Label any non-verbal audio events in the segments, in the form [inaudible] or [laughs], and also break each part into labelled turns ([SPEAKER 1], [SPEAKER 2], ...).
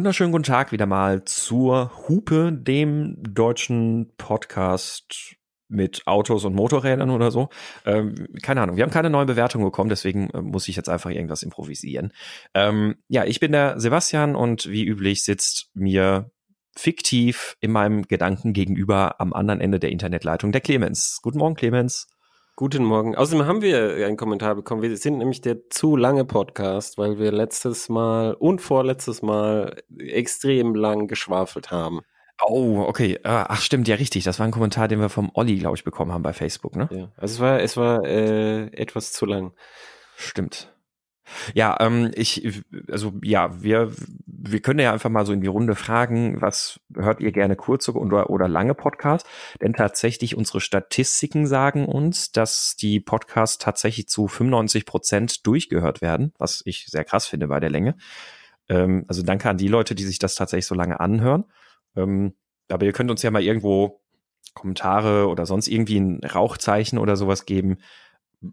[SPEAKER 1] Wunderschönen guten Tag wieder mal zur Hupe, dem deutschen Podcast mit Autos und Motorrädern oder so. Ähm, keine Ahnung, wir haben keine neuen Bewertungen bekommen, deswegen äh, muss ich jetzt einfach irgendwas improvisieren. Ähm, ja, ich bin der Sebastian und wie üblich sitzt mir fiktiv in meinem Gedanken gegenüber am anderen Ende der Internetleitung der Clemens. Guten Morgen, Clemens.
[SPEAKER 2] Guten Morgen. Außerdem haben wir einen Kommentar bekommen. Wir sind nämlich der zu lange Podcast, weil wir letztes Mal und vorletztes Mal extrem lang geschwafelt haben.
[SPEAKER 1] Oh, okay. Ah, ach, stimmt, ja, richtig. Das war ein Kommentar, den wir vom Olli, glaube ich, bekommen haben bei Facebook, ne?
[SPEAKER 2] Ja, also es war, es war äh, etwas zu lang.
[SPEAKER 1] Stimmt. Ja, ähm, ich, also ja, wir, wir können ja einfach mal so in die Runde fragen, was hört ihr gerne kurze oder, oder lange Podcasts? Denn tatsächlich unsere Statistiken sagen uns, dass die Podcasts tatsächlich zu 95 Prozent durchgehört werden, was ich sehr krass finde bei der Länge. Ähm, also danke an die Leute, die sich das tatsächlich so lange anhören. Ähm, aber ihr könnt uns ja mal irgendwo Kommentare oder sonst irgendwie ein Rauchzeichen oder sowas geben,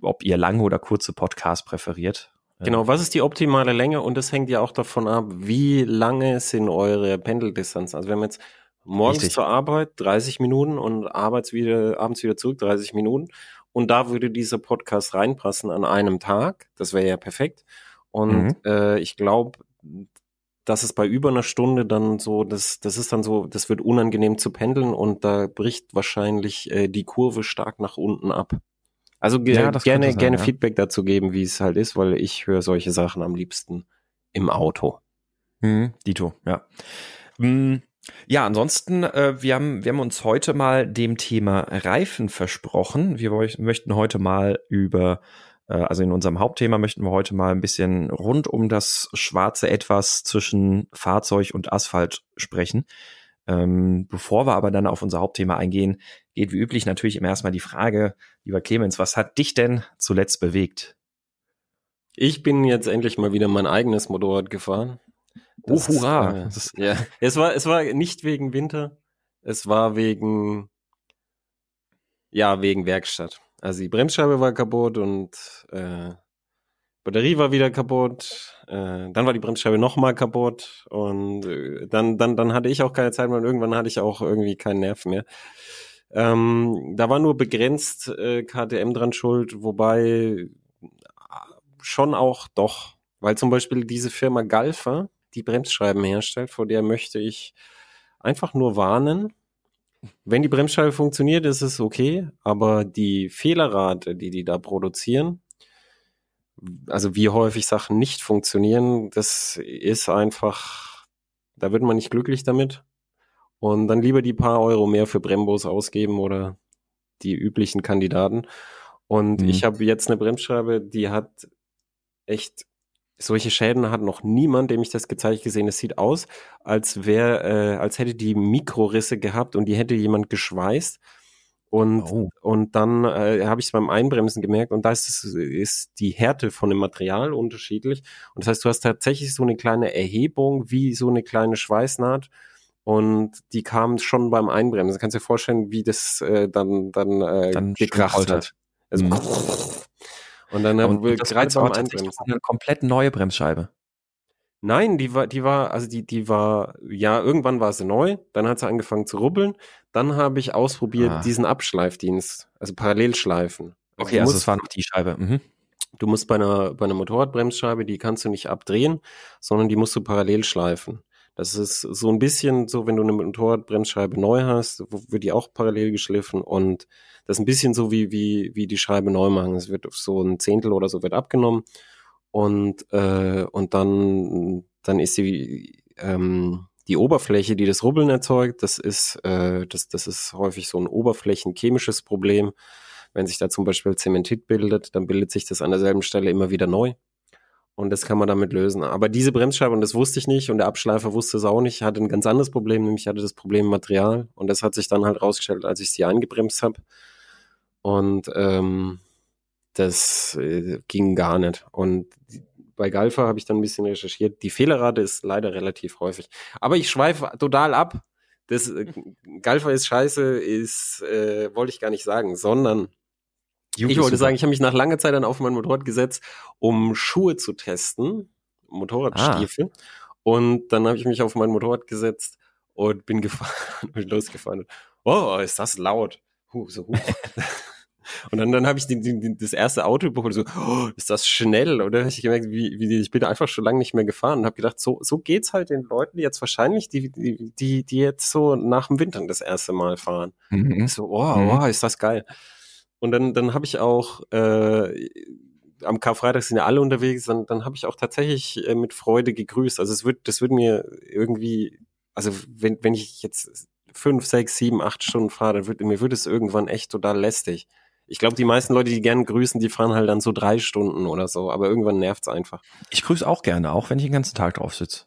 [SPEAKER 1] ob ihr lange oder kurze Podcasts präferiert.
[SPEAKER 2] Genau, was ist die optimale Länge? Und das hängt ja auch davon ab, wie lange sind eure Pendeldistanzen. Also wir haben jetzt morgens Richtig. zur Arbeit 30 Minuten und abends wieder, abends wieder zurück 30 Minuten. Und da würde dieser Podcast reinpassen an einem Tag. Das wäre ja perfekt. Und mhm. äh, ich glaube, dass es bei über einer Stunde dann so, das, das ist dann so, das wird unangenehm zu pendeln und da bricht wahrscheinlich äh, die Kurve stark nach unten ab. Also ge ja, gerne, sein, gerne ja. Feedback dazu geben, wie es halt ist, weil ich höre solche Sachen am liebsten im Auto.
[SPEAKER 1] Mhm, Dito, ja. Mhm. Ja, ansonsten, äh, wir, haben, wir haben uns heute mal dem Thema Reifen versprochen. Wir möchten heute mal über, äh, also in unserem Hauptthema möchten wir heute mal ein bisschen rund um das schwarze Etwas zwischen Fahrzeug und Asphalt sprechen. Ähm, bevor wir aber dann auf unser Hauptthema eingehen, geht wie üblich natürlich immer erstmal die Frage, lieber Clemens, was hat dich denn zuletzt bewegt?
[SPEAKER 2] Ich bin jetzt endlich mal wieder mein eigenes Motorrad gefahren.
[SPEAKER 1] Oh, das, oh, hurra!
[SPEAKER 2] Äh, das, ja, es war, es war nicht wegen Winter, es war wegen, ja, wegen Werkstatt. Also die Bremsscheibe war kaputt und äh, Batterie war wieder kaputt, äh, dann war die Bremsscheibe nochmal kaputt und äh, dann, dann, dann hatte ich auch keine Zeit mehr und irgendwann hatte ich auch irgendwie keinen Nerv mehr. Ähm, da war nur begrenzt äh, KTM dran schuld, wobei äh, schon auch doch, weil zum Beispiel diese Firma Galfa, die Bremsscheiben herstellt, vor der möchte ich einfach nur warnen. Wenn die Bremsscheibe funktioniert, ist es okay, aber die Fehlerrate, die die da produzieren, also wie häufig Sachen nicht funktionieren, das ist einfach, da wird man nicht glücklich damit. Und dann lieber die paar Euro mehr für Brembos ausgeben oder die üblichen Kandidaten. Und mhm. ich habe jetzt eine Bremsscheibe, die hat echt solche Schäden hat noch niemand, dem ich das gezeigt gesehen. Es sieht aus, als wäre, äh, als hätte die Mikrorisse gehabt und die hätte jemand geschweißt. Und, oh. und dann äh, habe ich es beim Einbremsen gemerkt und da ist, es, ist die Härte von dem Material unterschiedlich. Und das heißt, du hast tatsächlich so eine kleine Erhebung wie so eine kleine Schweißnaht und die kam schon beim Einbremsen. Du kannst dir vorstellen, wie das äh, dann, dann, äh,
[SPEAKER 1] dann gekracht hat.
[SPEAKER 2] Also, mhm. [laughs] Und dann
[SPEAKER 1] und gerade beim Einbremsen. Eine komplett neue Bremsscheibe.
[SPEAKER 2] Nein, die war, die war, also die, die war, ja, irgendwann war sie neu, dann hat sie angefangen zu rubbeln, dann habe ich ausprobiert ah. diesen Abschleifdienst, also Parallelschleifen.
[SPEAKER 1] Also okay, also es war noch die Scheibe. Mhm.
[SPEAKER 2] Du musst bei einer, bei einer Motorradbremsscheibe, die kannst du nicht abdrehen, sondern die musst du parallel schleifen. Das ist so ein bisschen so, wenn du eine Motorradbremsscheibe neu hast, wird die auch parallel geschliffen und das ist ein bisschen so wie, wie, wie die Scheibe neu machen. Es wird so ein Zehntel oder so wird abgenommen und, äh, und dann, dann ist die, ähm, die Oberfläche, die das Rubbeln erzeugt, das ist, äh, das, das ist häufig so ein oberflächenchemisches Problem. Wenn sich da zum Beispiel Zementit bildet, dann bildet sich das an derselben Stelle immer wieder neu. Und das kann man damit lösen. Aber diese Bremsscheibe, und das wusste ich nicht, und der Abschleifer wusste es auch nicht, hatte ein ganz anderes Problem, nämlich hatte das Problem Material. Und das hat sich dann halt rausgestellt, als ich sie eingebremst habe. Und ähm, das äh, ging gar nicht. Und bei Galfa habe ich dann ein bisschen recherchiert. Die Fehlerrate ist leider relativ häufig. Aber ich schweife total ab. Das äh, Galfa ist scheiße, ist äh, wollte ich gar nicht sagen, sondern ich wollte super. sagen, ich habe mich nach langer Zeit dann auf mein Motorrad gesetzt, um Schuhe zu testen, Motorradstiefel. Ah. Und dann habe ich mich auf mein Motorrad gesetzt und bin gefahren, [laughs] bin losgefahren. Oh, ist das laut. Huh, so hoch. [laughs] [laughs] Und dann, dann habe ich die, die, das erste Auto überholt, so, oh, ist das schnell? Oder habe ich gemerkt, wie, wie ich bin einfach schon lange nicht mehr gefahren und habe gedacht, so, so geht's halt den Leuten jetzt wahrscheinlich, die, die, die, die jetzt so nach dem Winter das erste Mal fahren. Mhm. So, oh, mhm. oh, ist das geil. Und dann, dann habe ich auch äh, am Karfreitag sind ja alle unterwegs, dann, dann habe ich auch tatsächlich äh, mit Freude gegrüßt. Also es wird, das wird mir irgendwie, also wenn, wenn ich jetzt fünf, sechs, sieben, acht Stunden fahre, dann wird mir wird es irgendwann echt total lästig. Ich glaube, die meisten Leute, die gerne grüßen, die fahren halt dann so drei Stunden oder so, aber irgendwann nervt's einfach.
[SPEAKER 1] Ich grüße auch gerne, auch wenn ich den ganzen Tag drauf sitze.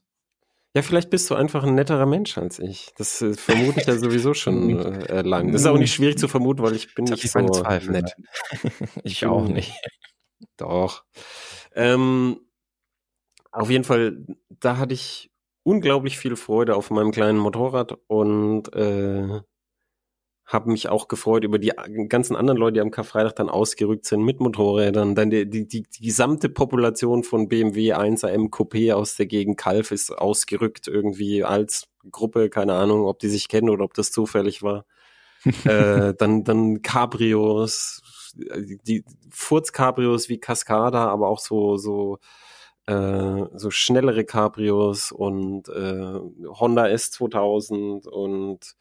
[SPEAKER 2] Ja, vielleicht bist du einfach ein netterer Mensch als ich. Das äh, vermute ich ja sowieso schon [laughs] äh, lang. Das ist auch nicht schwierig zu vermuten, weil ich bin ich nicht so Zweifel, nett. [laughs]
[SPEAKER 1] ich auch nicht. [laughs]
[SPEAKER 2] Doch. Ähm, auf jeden Fall, da hatte ich unglaublich viel Freude auf meinem kleinen Motorrad und äh, habe mich auch gefreut über die ganzen anderen Leute, die am Karfreitag dann ausgerückt sind mit Motorrädern. Dann die, die, die, die gesamte Population von BMW 1er M Coupé aus der Gegend Kalf ist ausgerückt irgendwie als Gruppe. Keine Ahnung, ob die sich kennen oder ob das zufällig war. [laughs] äh, dann, dann Cabrios, die Furz-Cabrios wie Cascada, aber auch so, so, äh, so schnellere Cabrios und äh, Honda S2000 und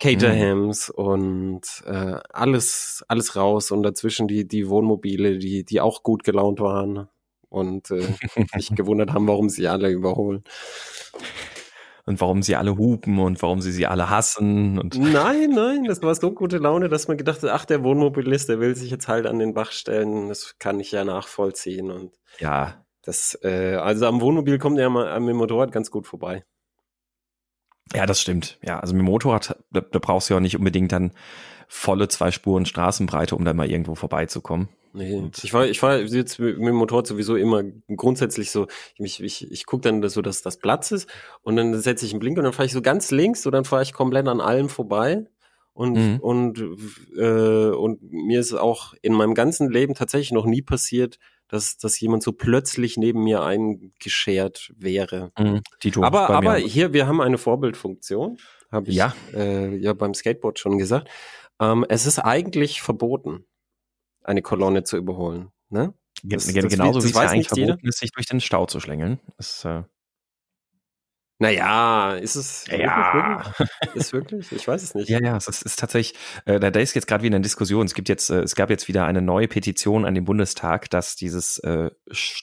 [SPEAKER 2] Caterhams mhm. und äh, alles, alles raus und dazwischen die, die Wohnmobile, die, die auch gut gelaunt waren und äh, [laughs] sich gewundert haben, warum sie alle überholen.
[SPEAKER 1] Und warum sie alle hupen und warum sie sie alle hassen. Und
[SPEAKER 2] nein, nein, das war so gute Laune, dass man gedacht hat, ach, der Wohnmobilist, der will sich jetzt halt an den Bach stellen. Das kann ich ja nachvollziehen. Und
[SPEAKER 1] ja.
[SPEAKER 2] Das, äh, also am Wohnmobil kommt er mal mit dem Motorrad ganz gut vorbei.
[SPEAKER 1] Ja, das stimmt. Ja, also mit dem Motorrad, da, da brauchst du ja nicht unbedingt dann volle zwei Spuren Straßenbreite, um dann mal irgendwo vorbeizukommen.
[SPEAKER 2] Nee, ich war, ich war jetzt mit, mit dem Motorrad sowieso immer grundsätzlich so, ich, ich, ich gucke dann so, dass das Platz ist und dann setze ich einen Blink und dann fahre ich so ganz links und dann fahre ich komplett an allem vorbei. Und, mhm. und, äh, und mir ist auch in meinem ganzen Leben tatsächlich noch nie passiert, dass, dass jemand so plötzlich neben mir eingeschert wäre. Mhm, aber aber hier, wir haben eine Vorbildfunktion, habe ich ja. Äh, ja beim Skateboard schon gesagt. Ähm, es ist eigentlich verboten, eine Kolonne zu überholen. Ne?
[SPEAKER 1] Das, das, genauso das, wie es ja eigentlich verboten ist, sich durch den Stau zu schlängeln. Das, äh
[SPEAKER 2] naja, ist es
[SPEAKER 1] ja.
[SPEAKER 2] wirklich? [laughs] Ist wirklich? Ich weiß es nicht.
[SPEAKER 1] Ja, ja, es ist, ist tatsächlich, äh, da ist jetzt gerade wieder eine Diskussion. Es gibt jetzt, äh, es gab jetzt wieder eine neue Petition an den Bundestag, dass dieses äh,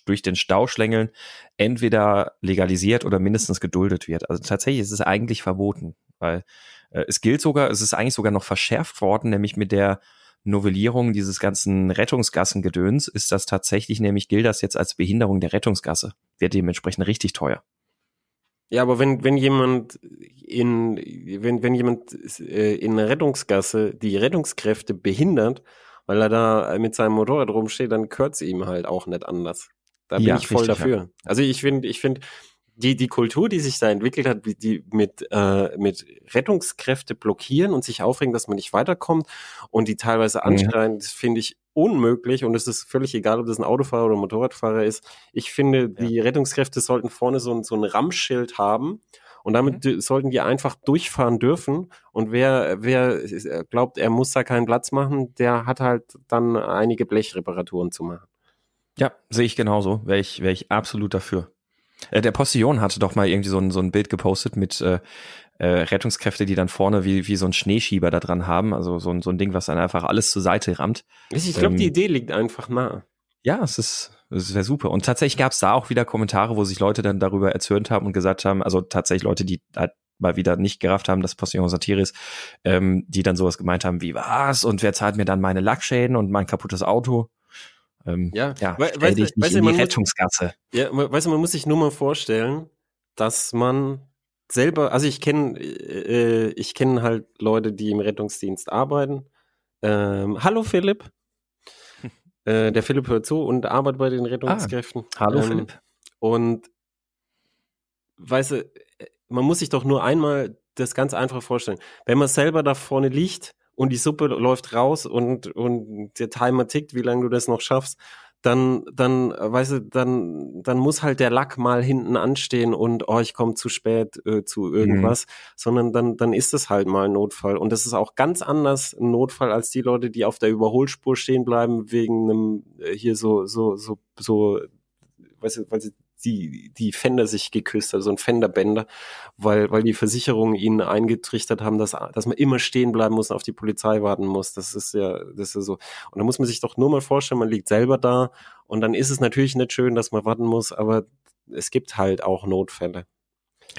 [SPEAKER 1] durch den Stau schlängeln entweder legalisiert oder mindestens geduldet wird. Also tatsächlich ist es eigentlich verboten, weil äh, es gilt sogar, es ist eigentlich sogar noch verschärft worden, nämlich mit der Novellierung dieses ganzen Rettungsgassengedöns ist das tatsächlich, nämlich gilt das jetzt als Behinderung der Rettungsgasse. Wird dementsprechend richtig teuer.
[SPEAKER 2] Ja, aber wenn, wenn jemand in, wenn, wenn jemand äh, in einer Rettungsgasse die Rettungskräfte behindert, weil er da mit seinem Motorrad rumsteht, dann gehört es ihm halt auch nicht anders. Da bin ja, ich voll richtig, dafür. Ja. Also ich finde, ich finde, die, die Kultur, die sich da entwickelt hat, die mit, äh, mit Rettungskräfte blockieren und sich aufregen, dass man nicht weiterkommt und die teilweise anschreien, das finde ich unmöglich und es ist völlig egal, ob das ein Autofahrer oder ein Motorradfahrer ist. Ich finde, die ja. Rettungskräfte sollten vorne so ein, so ein Rammschild haben und damit mhm. sollten die einfach durchfahren dürfen. Und wer, wer glaubt, er muss da keinen Platz machen, der hat halt dann einige Blechreparaturen zu machen.
[SPEAKER 1] Ja, sehe ich genauso. Wäre ich, wäre ich absolut dafür. Äh, der Postillon hatte doch mal irgendwie so ein, so ein Bild gepostet mit äh, äh, Rettungskräfte, die dann vorne wie, wie so ein Schneeschieber da dran haben. Also so ein, so ein Ding, was dann einfach alles zur Seite rammt.
[SPEAKER 2] Ich glaube, ähm, die Idee liegt einfach nah.
[SPEAKER 1] Ja, es ist, es wäre super. Und tatsächlich gab es da auch wieder Kommentare, wo sich Leute dann darüber erzürnt haben und gesagt haben, also tatsächlich Leute, die halt mal wieder nicht gerafft haben, dass Postillon Satire ist, ähm, die dann sowas gemeint haben wie, was? Und wer zahlt mir dann meine Lackschäden und mein kaputtes Auto?
[SPEAKER 2] Ähm, ja, ja we stell dich nicht in die Rettungsgasse. ja, weißt du, man muss sich nur mal vorstellen, dass man selber, also ich kenne, äh, ich kenne halt Leute, die im Rettungsdienst arbeiten. Ähm, hallo Philipp. [laughs] äh, der Philipp hört zu und arbeitet bei den Rettungskräften.
[SPEAKER 1] Ah, hallo ähm, Philipp.
[SPEAKER 2] Und weißt du, man muss sich doch nur einmal das ganz einfach vorstellen. Wenn man selber da vorne liegt und die Suppe läuft raus und, und der Timer tickt, wie lange du das noch schaffst, dann, dann, weißt du, dann, dann muss halt der Lack mal hinten anstehen und oh, ich komme zu spät äh, zu
[SPEAKER 1] Mhm.
[SPEAKER 2] irgendwas, sondern dann, dann ist es halt mal ein Notfall. Und das ist auch ganz anders ein Notfall als die Leute, die auf der Überholspur stehen bleiben wegen einem äh, hier so, so, so, so, weißt du, weil sie die, die Fender sich geküsst, also ein Fenderbänder, weil, weil die Versicherungen ihnen eingetrichtert haben, dass, dass man immer stehen bleiben muss und auf die Polizei warten muss. Das ist ja, das ist so. Und da muss man sich doch nur mal vorstellen, man liegt selber da und dann ist es natürlich nicht schön, dass man warten muss, aber es gibt halt auch Notfälle.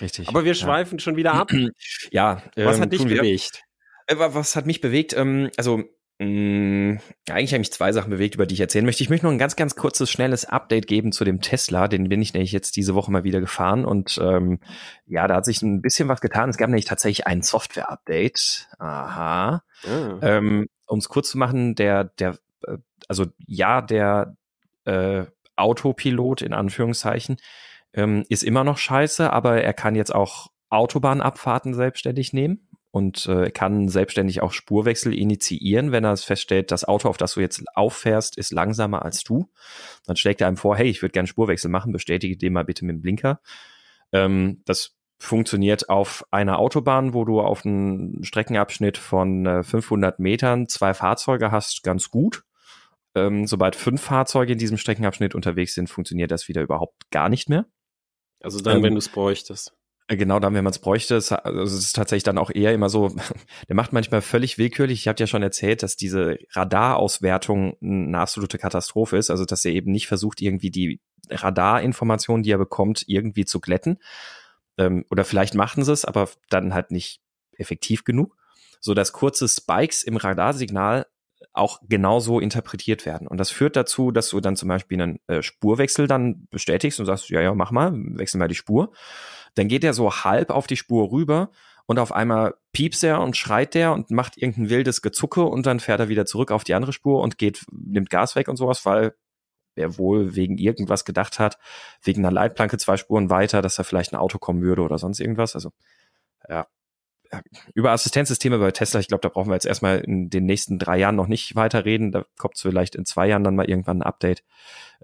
[SPEAKER 1] Richtig.
[SPEAKER 2] Aber wir schweifen schon wieder ab. [clears throat]
[SPEAKER 1] Ja,
[SPEAKER 2] Was
[SPEAKER 1] ähm,
[SPEAKER 2] hat dich bewegt?
[SPEAKER 1] Äh, wa- Was hat mich bewegt? Ähm, also, mh, eigentlich haben mich zwei Sachen bewegt, über die ich erzählen möchte. Ich möchte noch ein ganz, ganz kurzes, schnelles Update geben zu dem Tesla. Den bin ich nämlich jetzt diese Woche mal wieder gefahren. Und ähm, ja, da hat sich ein bisschen was getan. Es gab nämlich tatsächlich ein Software-Update. Aha.
[SPEAKER 2] Ah.
[SPEAKER 1] Ähm, um es kurz zu machen, der, der, äh, also ja, der äh, Autopilot in Anführungszeichen ähm, ist immer noch scheiße, aber er kann jetzt auch Autobahnabfahrten selbstständig nehmen und äh, kann selbstständig auch Spurwechsel initiieren, wenn er es feststellt, das Auto, auf das du jetzt auffährst, ist langsamer als du. Dann schlägt er einem vor, hey, ich würde gerne Spurwechsel machen, bestätige den mal bitte mit dem Blinker. Ähm, das funktioniert auf einer Autobahn, wo du auf einem Streckenabschnitt von äh, 500 Metern zwei Fahrzeuge hast, ganz gut. Ähm, sobald fünf Fahrzeuge in diesem Streckenabschnitt unterwegs sind, funktioniert das wieder überhaupt gar nicht mehr.
[SPEAKER 2] Also dann,
[SPEAKER 1] ähm,
[SPEAKER 2] wenn du es bräuchtest.
[SPEAKER 1] Äh, Genau dann, wenn man es bräuchte. Es, also es ist tatsächlich dann auch eher immer so, [laughs] der macht manchmal völlig willkürlich. Ich habe ja schon erzählt, dass diese Radarauswertung eine absolute Katastrophe ist. Also dass er eben nicht versucht, irgendwie die Radarinformationen, die er bekommt, irgendwie zu glätten. Ähm, oder vielleicht machten sie es, aber dann halt nicht effektiv genug. So dass kurze Spikes im Radarsignal auch genauso interpretiert werden. Und das führt dazu, dass du dann zum Beispiel einen äh, Spurwechsel dann bestätigst und sagst, ja, ja, mach mal, wechsel mal die Spur. Dann geht er so halb auf die Spur rüber und auf einmal piepst er und schreit der und macht irgendein wildes Gezucke und dann fährt er wieder zurück auf die andere Spur und geht, nimmt Gas weg und sowas, weil er wohl wegen irgendwas gedacht hat, wegen einer Leitplanke zwei Spuren weiter, dass da vielleicht ein Auto kommen würde oder sonst irgendwas. Also, ja. Über Assistenzsysteme bei Tesla, ich glaube, da brauchen wir jetzt erstmal in den nächsten drei Jahren noch nicht weiterreden. Da kommt vielleicht in zwei Jahren dann mal irgendwann ein Update.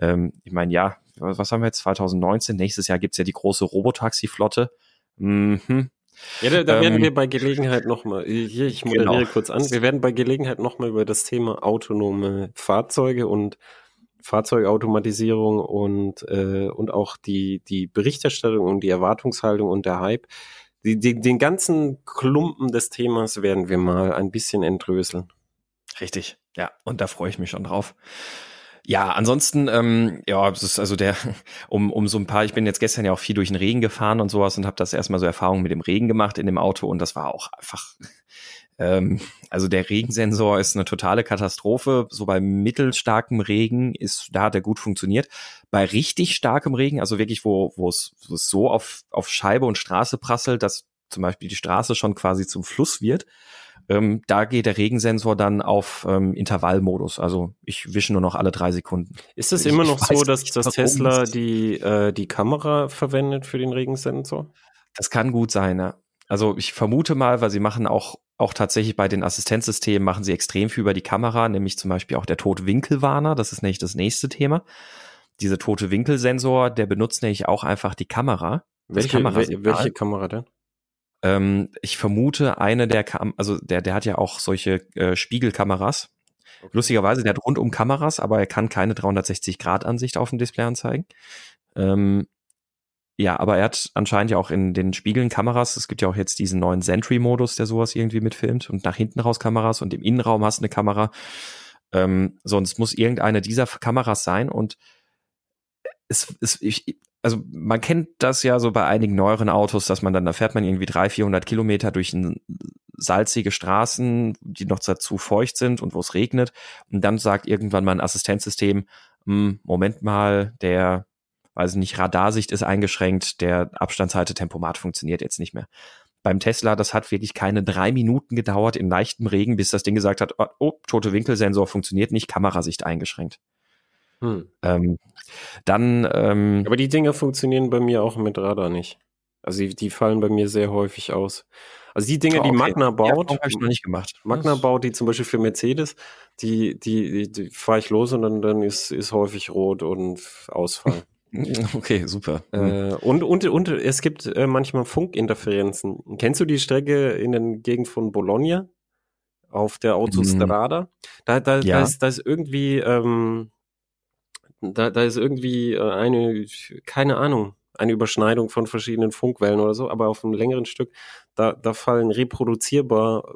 [SPEAKER 1] Ähm, ich meine, ja, was haben wir jetzt? 2019, nächstes Jahr gibt's ja die große Robotaxi-Flotte. Mhm.
[SPEAKER 2] Ja, da, da werden
[SPEAKER 1] Ähm,
[SPEAKER 2] wir bei Gelegenheit nochmal, hier, ich moderiere
[SPEAKER 1] Genau.
[SPEAKER 2] kurz an, wir werden bei Gelegenheit nochmal über das Thema autonome Fahrzeuge und Fahrzeugautomatisierung und, äh, und auch die, die Berichterstattung und die Erwartungshaltung und der Hype, die, die, den ganzen Klumpen des Themas werden wir mal ein bisschen entröseln.
[SPEAKER 1] Richtig, ja, und da freue ich mich schon drauf. Ja, ansonsten, ähm, ja, es ist also der, [laughs] um, um so ein paar, ich bin jetzt gestern ja auch viel durch den Regen gefahren und sowas und habe das erstmal so Erfahrungen mit dem Regen gemacht in dem Auto und das war auch einfach, ähm, also der Regensensor ist eine totale Katastrophe. So bei mittelstarkem Regen ist, da hat er gut funktioniert. Bei richtig starkem Regen, also wirklich, wo, wo es, so auf, auf Scheibe und Straße prasselt, dass zum Beispiel die Straße schon quasi zum Fluss wird, ähm, da geht der Regensensor dann auf ähm, Intervallmodus. Also ich wische nur noch alle drei Sekunden.
[SPEAKER 2] Ist es immer noch so, dass,
[SPEAKER 1] nicht,
[SPEAKER 2] dass Tesla
[SPEAKER 1] es-
[SPEAKER 2] die, äh, die Kamera verwendet für den Regensensor?
[SPEAKER 1] Das kann gut sein, ja. Also ich vermute mal, weil sie machen auch, auch tatsächlich bei den Assistenzsystemen machen sie extrem viel über die Kamera, nämlich zum Beispiel auch der Totwinkelwarner, das ist nämlich das nächste Thema. Dieser tote Winkelsensor, der benutzt nämlich auch einfach die Kamera.
[SPEAKER 2] Welche, wel,
[SPEAKER 1] Kamerasignal.
[SPEAKER 2] welche Kamera denn?
[SPEAKER 1] Ähm, ich vermute, eine der Kam also der, der hat ja auch solche äh, Spiegelkameras.
[SPEAKER 2] Okay.
[SPEAKER 1] Lustigerweise, der hat rundum Kameras, aber er kann keine 360-Grad-Ansicht auf dem Display anzeigen. Ähm, ja, aber er hat anscheinend ja auch in den Spiegeln Kameras. Es gibt ja auch jetzt diesen neuen Sentry-Modus, der sowas irgendwie mitfilmt und nach hinten raus Kameras und im Innenraum hast du eine Kamera. Ähm, sonst muss irgendeine dieser Kameras sein und es, ich, also man kennt das ja so bei einigen neueren Autos, dass man dann, da fährt man irgendwie 300, 400 Kilometer durch salzige Straßen, die noch dazu feucht sind und wo es regnet. Und dann sagt irgendwann mal ein Assistenzsystem, "Hm, Moment mal, der, weiß ich nicht, Radarsicht ist eingeschränkt, der Abstandshaltetempomat funktioniert jetzt nicht mehr. Beim Tesla, das hat wirklich keine drei Minuten gedauert in leichtem Regen, bis das Ding gesagt hat, oh, tote Winkelsensor funktioniert nicht, Kamerasicht eingeschränkt.
[SPEAKER 2] Hm.
[SPEAKER 1] Ähm, dann, ähm,
[SPEAKER 2] Aber die Dinger funktionieren bei mir auch mit Radar nicht. Also die, die fallen bei mir sehr häufig aus. Also die Dinge, die
[SPEAKER 1] okay.
[SPEAKER 2] Magna baut,
[SPEAKER 1] Ja, habe ich noch nicht gemacht.
[SPEAKER 2] Magna baut die zum Beispiel für Mercedes, die, die, die, die fahre ich los und dann, dann ist, ist häufig rot und Ausfall. [laughs] [laughs]
[SPEAKER 1] Okay, super.
[SPEAKER 2] äh, und, und, und es gibt äh, manchmal Funkinterferenzen. Kennst du die Strecke in den Gegend von Bologna? Auf der Autostrada? Da, da,
[SPEAKER 1] Ja.
[SPEAKER 2] da, ist, da ist irgendwie, ähm, da, da ist irgendwie äh, eine, keine Ahnung, eine Überschneidung von verschiedenen Funkwellen oder so, aber auf einem längeren Stück, da, da fallen reproduzierbar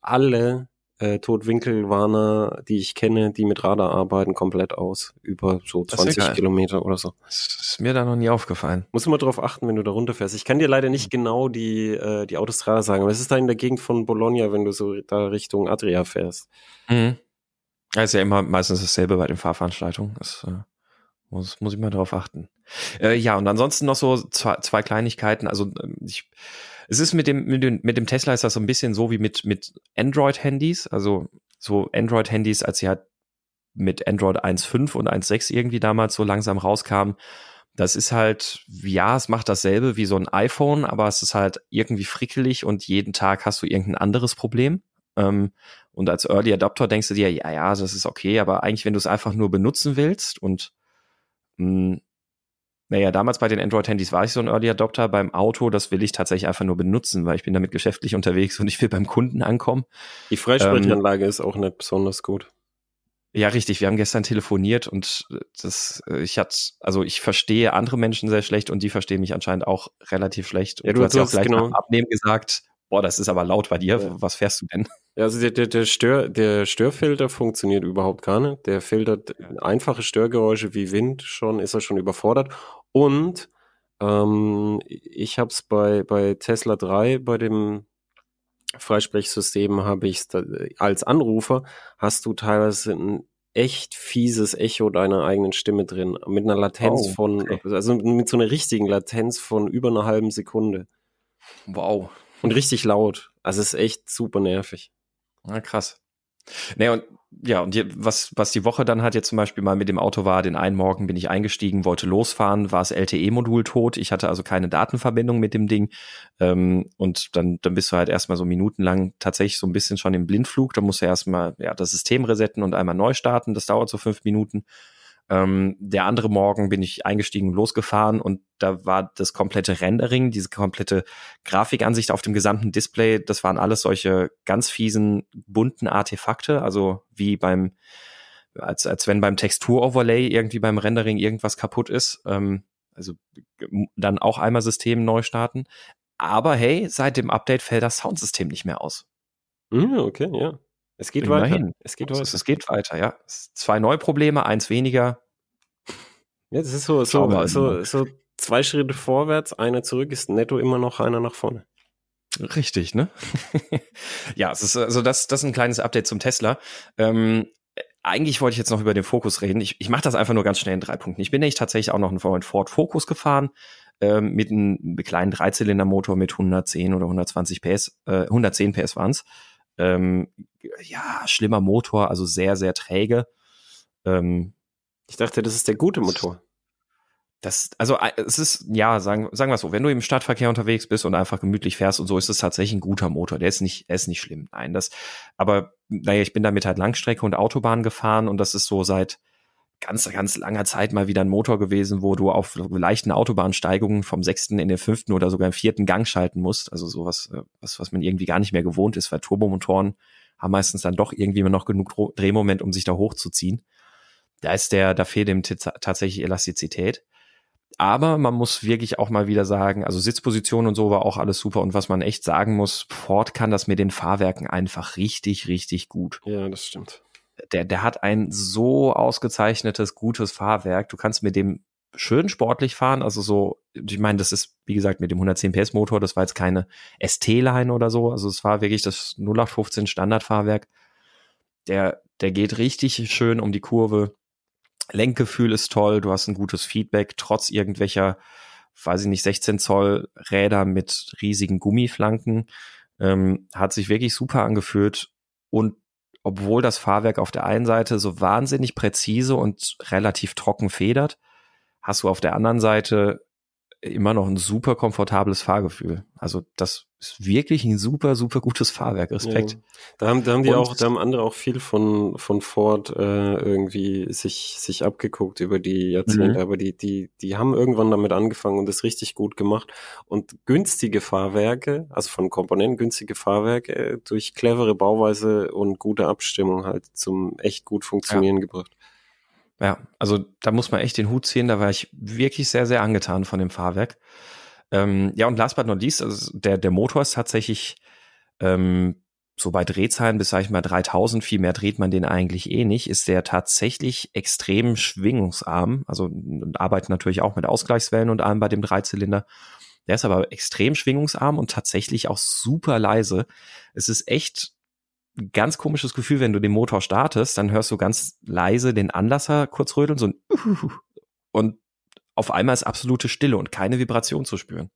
[SPEAKER 2] alle äh, Totwinkelwarner, die ich kenne, die mit Radar arbeiten, komplett aus. Über so
[SPEAKER 1] Das ist ja
[SPEAKER 2] 20
[SPEAKER 1] geil.
[SPEAKER 2] Kilometer oder so.
[SPEAKER 1] Das ist mir da noch nie aufgefallen.
[SPEAKER 2] Muss immer drauf achten, wenn du da runterfährst. Ich kann dir leider nicht genau die, äh, die Autostrada sagen, aber es ist da in der Gegend von Bologna, wenn du so da Richtung Adria fährst.
[SPEAKER 1] Mhm. Ist ja immer meistens dasselbe bei den Fahrveranstaltungen. Das äh, muss, muss ich mal drauf achten. Äh, ja, und ansonsten noch so zwei, zwei Kleinigkeiten. Also ähm, ich, es ist mit dem, mit dem, mit dem Tesla ist das so ein bisschen so wie mit, mit Android-Handys. Also so Android-Handys, als sie halt mit Android 1.5 und 1.6 irgendwie damals so langsam rauskamen. Das ist halt, ja, es macht dasselbe wie so ein iPhone, aber es ist halt irgendwie frickelig und jeden Tag hast du irgendein anderes Problem. Ähm, und als Early Adopter denkst du dir, ja, ja, das ist okay, aber eigentlich, wenn du es einfach nur benutzen willst und mh, naja, damals bei den Android-Handys war ich so ein Early Adopter. Beim Auto, das will ich tatsächlich einfach nur benutzen, weil ich bin damit geschäftlich unterwegs und ich will beim Kunden ankommen.
[SPEAKER 2] Die Freisprechanlage ist auch nicht besonders gut.
[SPEAKER 1] Ja, richtig. Wir haben gestern telefoniert und das, äh, ich hatte, also ich verstehe andere Menschen sehr schlecht und die verstehen mich anscheinend auch relativ schlecht. Und
[SPEAKER 2] Ja,
[SPEAKER 1] du,
[SPEAKER 2] du
[SPEAKER 1] hast ja auch gleich
[SPEAKER 2] genau-
[SPEAKER 1] Abnehmen gesagt, boah, das ist aber laut bei dir.
[SPEAKER 2] Ja.
[SPEAKER 1] Was fährst du denn?
[SPEAKER 2] Ja, also der, der, der, Stör, der Störfilter funktioniert überhaupt gar nicht. Der filtert einfache Störgeräusche wie Wind schon, ist er schon überfordert. Und ähm, ich habe es bei, bei Tesla 3, bei dem Freisprechsystem, habe ich als Anrufer, hast du teilweise ein echt fieses Echo deiner eigenen Stimme drin, mit einer Latenz
[SPEAKER 1] Oh,
[SPEAKER 2] von,
[SPEAKER 1] okay.
[SPEAKER 2] also mit so einer richtigen Latenz von über einer halben Sekunde.
[SPEAKER 1] Wow.
[SPEAKER 2] Und richtig laut. Also es ist echt super nervig.
[SPEAKER 1] Na, krass. Nee, und ja, und die, was, was die Woche dann halt jetzt zum Beispiel mal mit dem Auto war, den einen Morgen bin ich eingestiegen, wollte losfahren, war das LTE-Modul tot. Ich hatte also keine Datenverbindung mit dem Ding. Ähm, und dann, dann bist du halt erstmal so minutenlang tatsächlich so ein bisschen schon im Blindflug. Da musst du erstmal ja, das System resetten und einmal neu starten. Das dauert so fünf Minuten. Ähm, der andere Morgen bin ich eingestiegen und losgefahren und da war das komplette Rendering, diese komplette Grafikansicht auf dem gesamten Display, das waren alles solche ganz fiesen, bunten Artefakte, also wie beim, als, als wenn beim Textur-Overlay irgendwie beim Rendering irgendwas kaputt ist. Ähm, also dann auch einmal System neu starten. Aber hey, seit dem Update fällt das Soundsystem nicht mehr aus.
[SPEAKER 2] Hm, okay, ja. Es geht
[SPEAKER 1] Immerhin.
[SPEAKER 2] weiter. Es geht
[SPEAKER 1] Es,
[SPEAKER 2] weiter.
[SPEAKER 1] es geht weiter, ja. Zwei neue Probleme, eins weniger.
[SPEAKER 2] Ja, das ist so, so, so, so zwei Schritte vorwärts, einer zurück ist netto immer noch einer nach vorne.
[SPEAKER 1] Richtig, ne? [laughs] ja, es ist also das, das ist ein kleines Update zum Tesla. Ähm, eigentlich wollte ich jetzt noch über den Fokus reden. Ich, ich mache das einfach nur ganz schnell in drei Punkten. Ich bin nämlich tatsächlich auch noch einen Ford Focus gefahren ähm, mit einem kleinen Dreizylindermotor mit 110 oder 120 PS, äh, 110 PS waren's. Ähm, ja, schlimmer Motor, also sehr, sehr träge. Ähm,
[SPEAKER 2] Ich dachte, das ist der gute Motor.
[SPEAKER 1] das, also äh, es ist, ja, sagen, sagen wir so, wenn du im Stadtverkehr unterwegs bist und einfach gemütlich fährst und so, ist es tatsächlich ein guter Motor. Der ist nicht, ist nicht schlimm. Nein, das, aber naja, ich bin damit halt Langstrecke und Autobahn gefahren und das ist so seit ganz, ganz langer Zeit mal wieder ein Motor gewesen, wo du auf leichten Autobahnsteigungen vom sechsten in den fünften oder sogar im vierten Gang schalten musst. Also sowas, äh, was, was man irgendwie gar nicht mehr gewohnt ist, weil Turbomotoren haben meistens dann doch irgendwie immer noch genug Drehmoment, um sich da hochzuziehen. Da ist der, da fehlt dem tats- tatsächlich Elastizität. Aber man muss wirklich auch mal wieder sagen, also Sitzposition und so war auch alles super. Und was man echt sagen muss, Ford kann das mit den Fahrwerken einfach richtig, richtig gut.
[SPEAKER 2] Ja, das stimmt.
[SPEAKER 1] Der, der hat ein so ausgezeichnetes, gutes Fahrwerk. Du kannst mit dem schön sportlich fahren. Also so, ich meine, das ist, wie gesagt, mit dem 110 PS Motor, das war jetzt keine ST-Line oder so. Also es war wirklich das 0815 Standardfahrwerk. Der, der geht richtig schön um die Kurve. Lenkgefühl ist toll, du hast ein gutes Feedback, trotz irgendwelcher, weiß ich nicht, 16 Zoll Räder mit riesigen Gummiflanken. Ähm, hat sich wirklich super angefühlt. Und obwohl das Fahrwerk auf der einen Seite so wahnsinnig präzise und relativ trocken federt, hast du auf der anderen Seite immer noch ein super komfortables Fahrgefühl. Also das ist wirklich ein super, super gutes Fahrwerk. Respekt.
[SPEAKER 2] Ja. Da haben, da haben die Und auch, da haben andere auch viel von, von Ford äh, irgendwie sich, sich abgeguckt über die Jahrzehnte, mhm. aber die, die, die haben irgendwann damit angefangen und das richtig gut gemacht. Und günstige Fahrwerke, also von Komponenten günstige Fahrwerke, äh, durch clevere Bauweise und gute Abstimmung halt zum echt gut funktionieren ja. gebracht.
[SPEAKER 1] Ja, also da muss man echt den Hut ziehen. Da war ich wirklich sehr, sehr angetan von dem Fahrwerk. Ähm, ja, und last but not least, also der, der Motor ist tatsächlich ähm, so bei Drehzahlen bis, sag ich mal, 3000, viel mehr dreht man den eigentlich eh nicht, ist der tatsächlich extrem schwingungsarm. Also arbeitet natürlich auch mit Ausgleichswellen und allem bei dem Dreizylinder. Der ist aber extrem schwingungsarm und tatsächlich auch super leise. Es ist echt ganz komisches Gefühl, wenn du den Motor startest, dann hörst du ganz leise den Anlasser kurz rödeln, so ein [laughs] und auf einmal ist absolute Stille und keine Vibration zu spüren.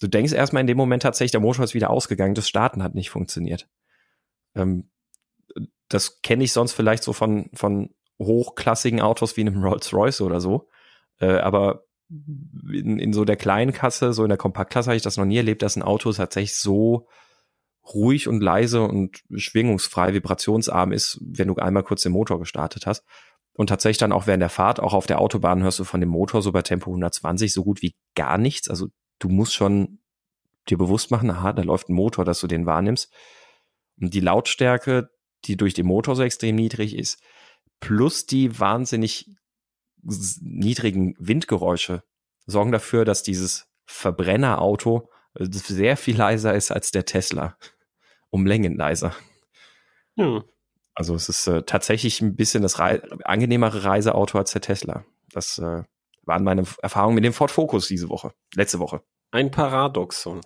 [SPEAKER 1] Du denkst erstmal in dem Moment tatsächlich, der Motor ist wieder ausgegangen, das Starten hat nicht funktioniert. Ähm, das kenne ich sonst vielleicht so von, von hochklassigen Autos wie einem Rolls-Royce oder so. Äh, aber in, in so der kleinen Kasse, so in der Kompaktklasse habe ich das noch nie erlebt, dass ein Auto tatsächlich so ruhig und leise und schwingungsfrei, vibrationsarm ist, wenn du einmal kurz den Motor gestartet hast. Und tatsächlich dann auch während der Fahrt, auch auf der Autobahn hörst du von dem Motor so bei Tempo 120 so gut wie gar nichts. Also du musst schon dir bewusst machen, aha, da läuft ein Motor, dass du den wahrnimmst. Und die Lautstärke, die durch den Motor so extrem niedrig ist, plus die wahnsinnig niedrigen Windgeräusche sorgen dafür, dass dieses Verbrennerauto sehr viel leiser ist als der Tesla um Längen leiser. Hm. Also es ist äh, tatsächlich ein bisschen das Rei angenehmere Reiseauto als der Tesla. Das äh, waren meine Erfahrungen mit dem Ford Focus diese Woche, letzte Woche.
[SPEAKER 2] Ein Paradoxon.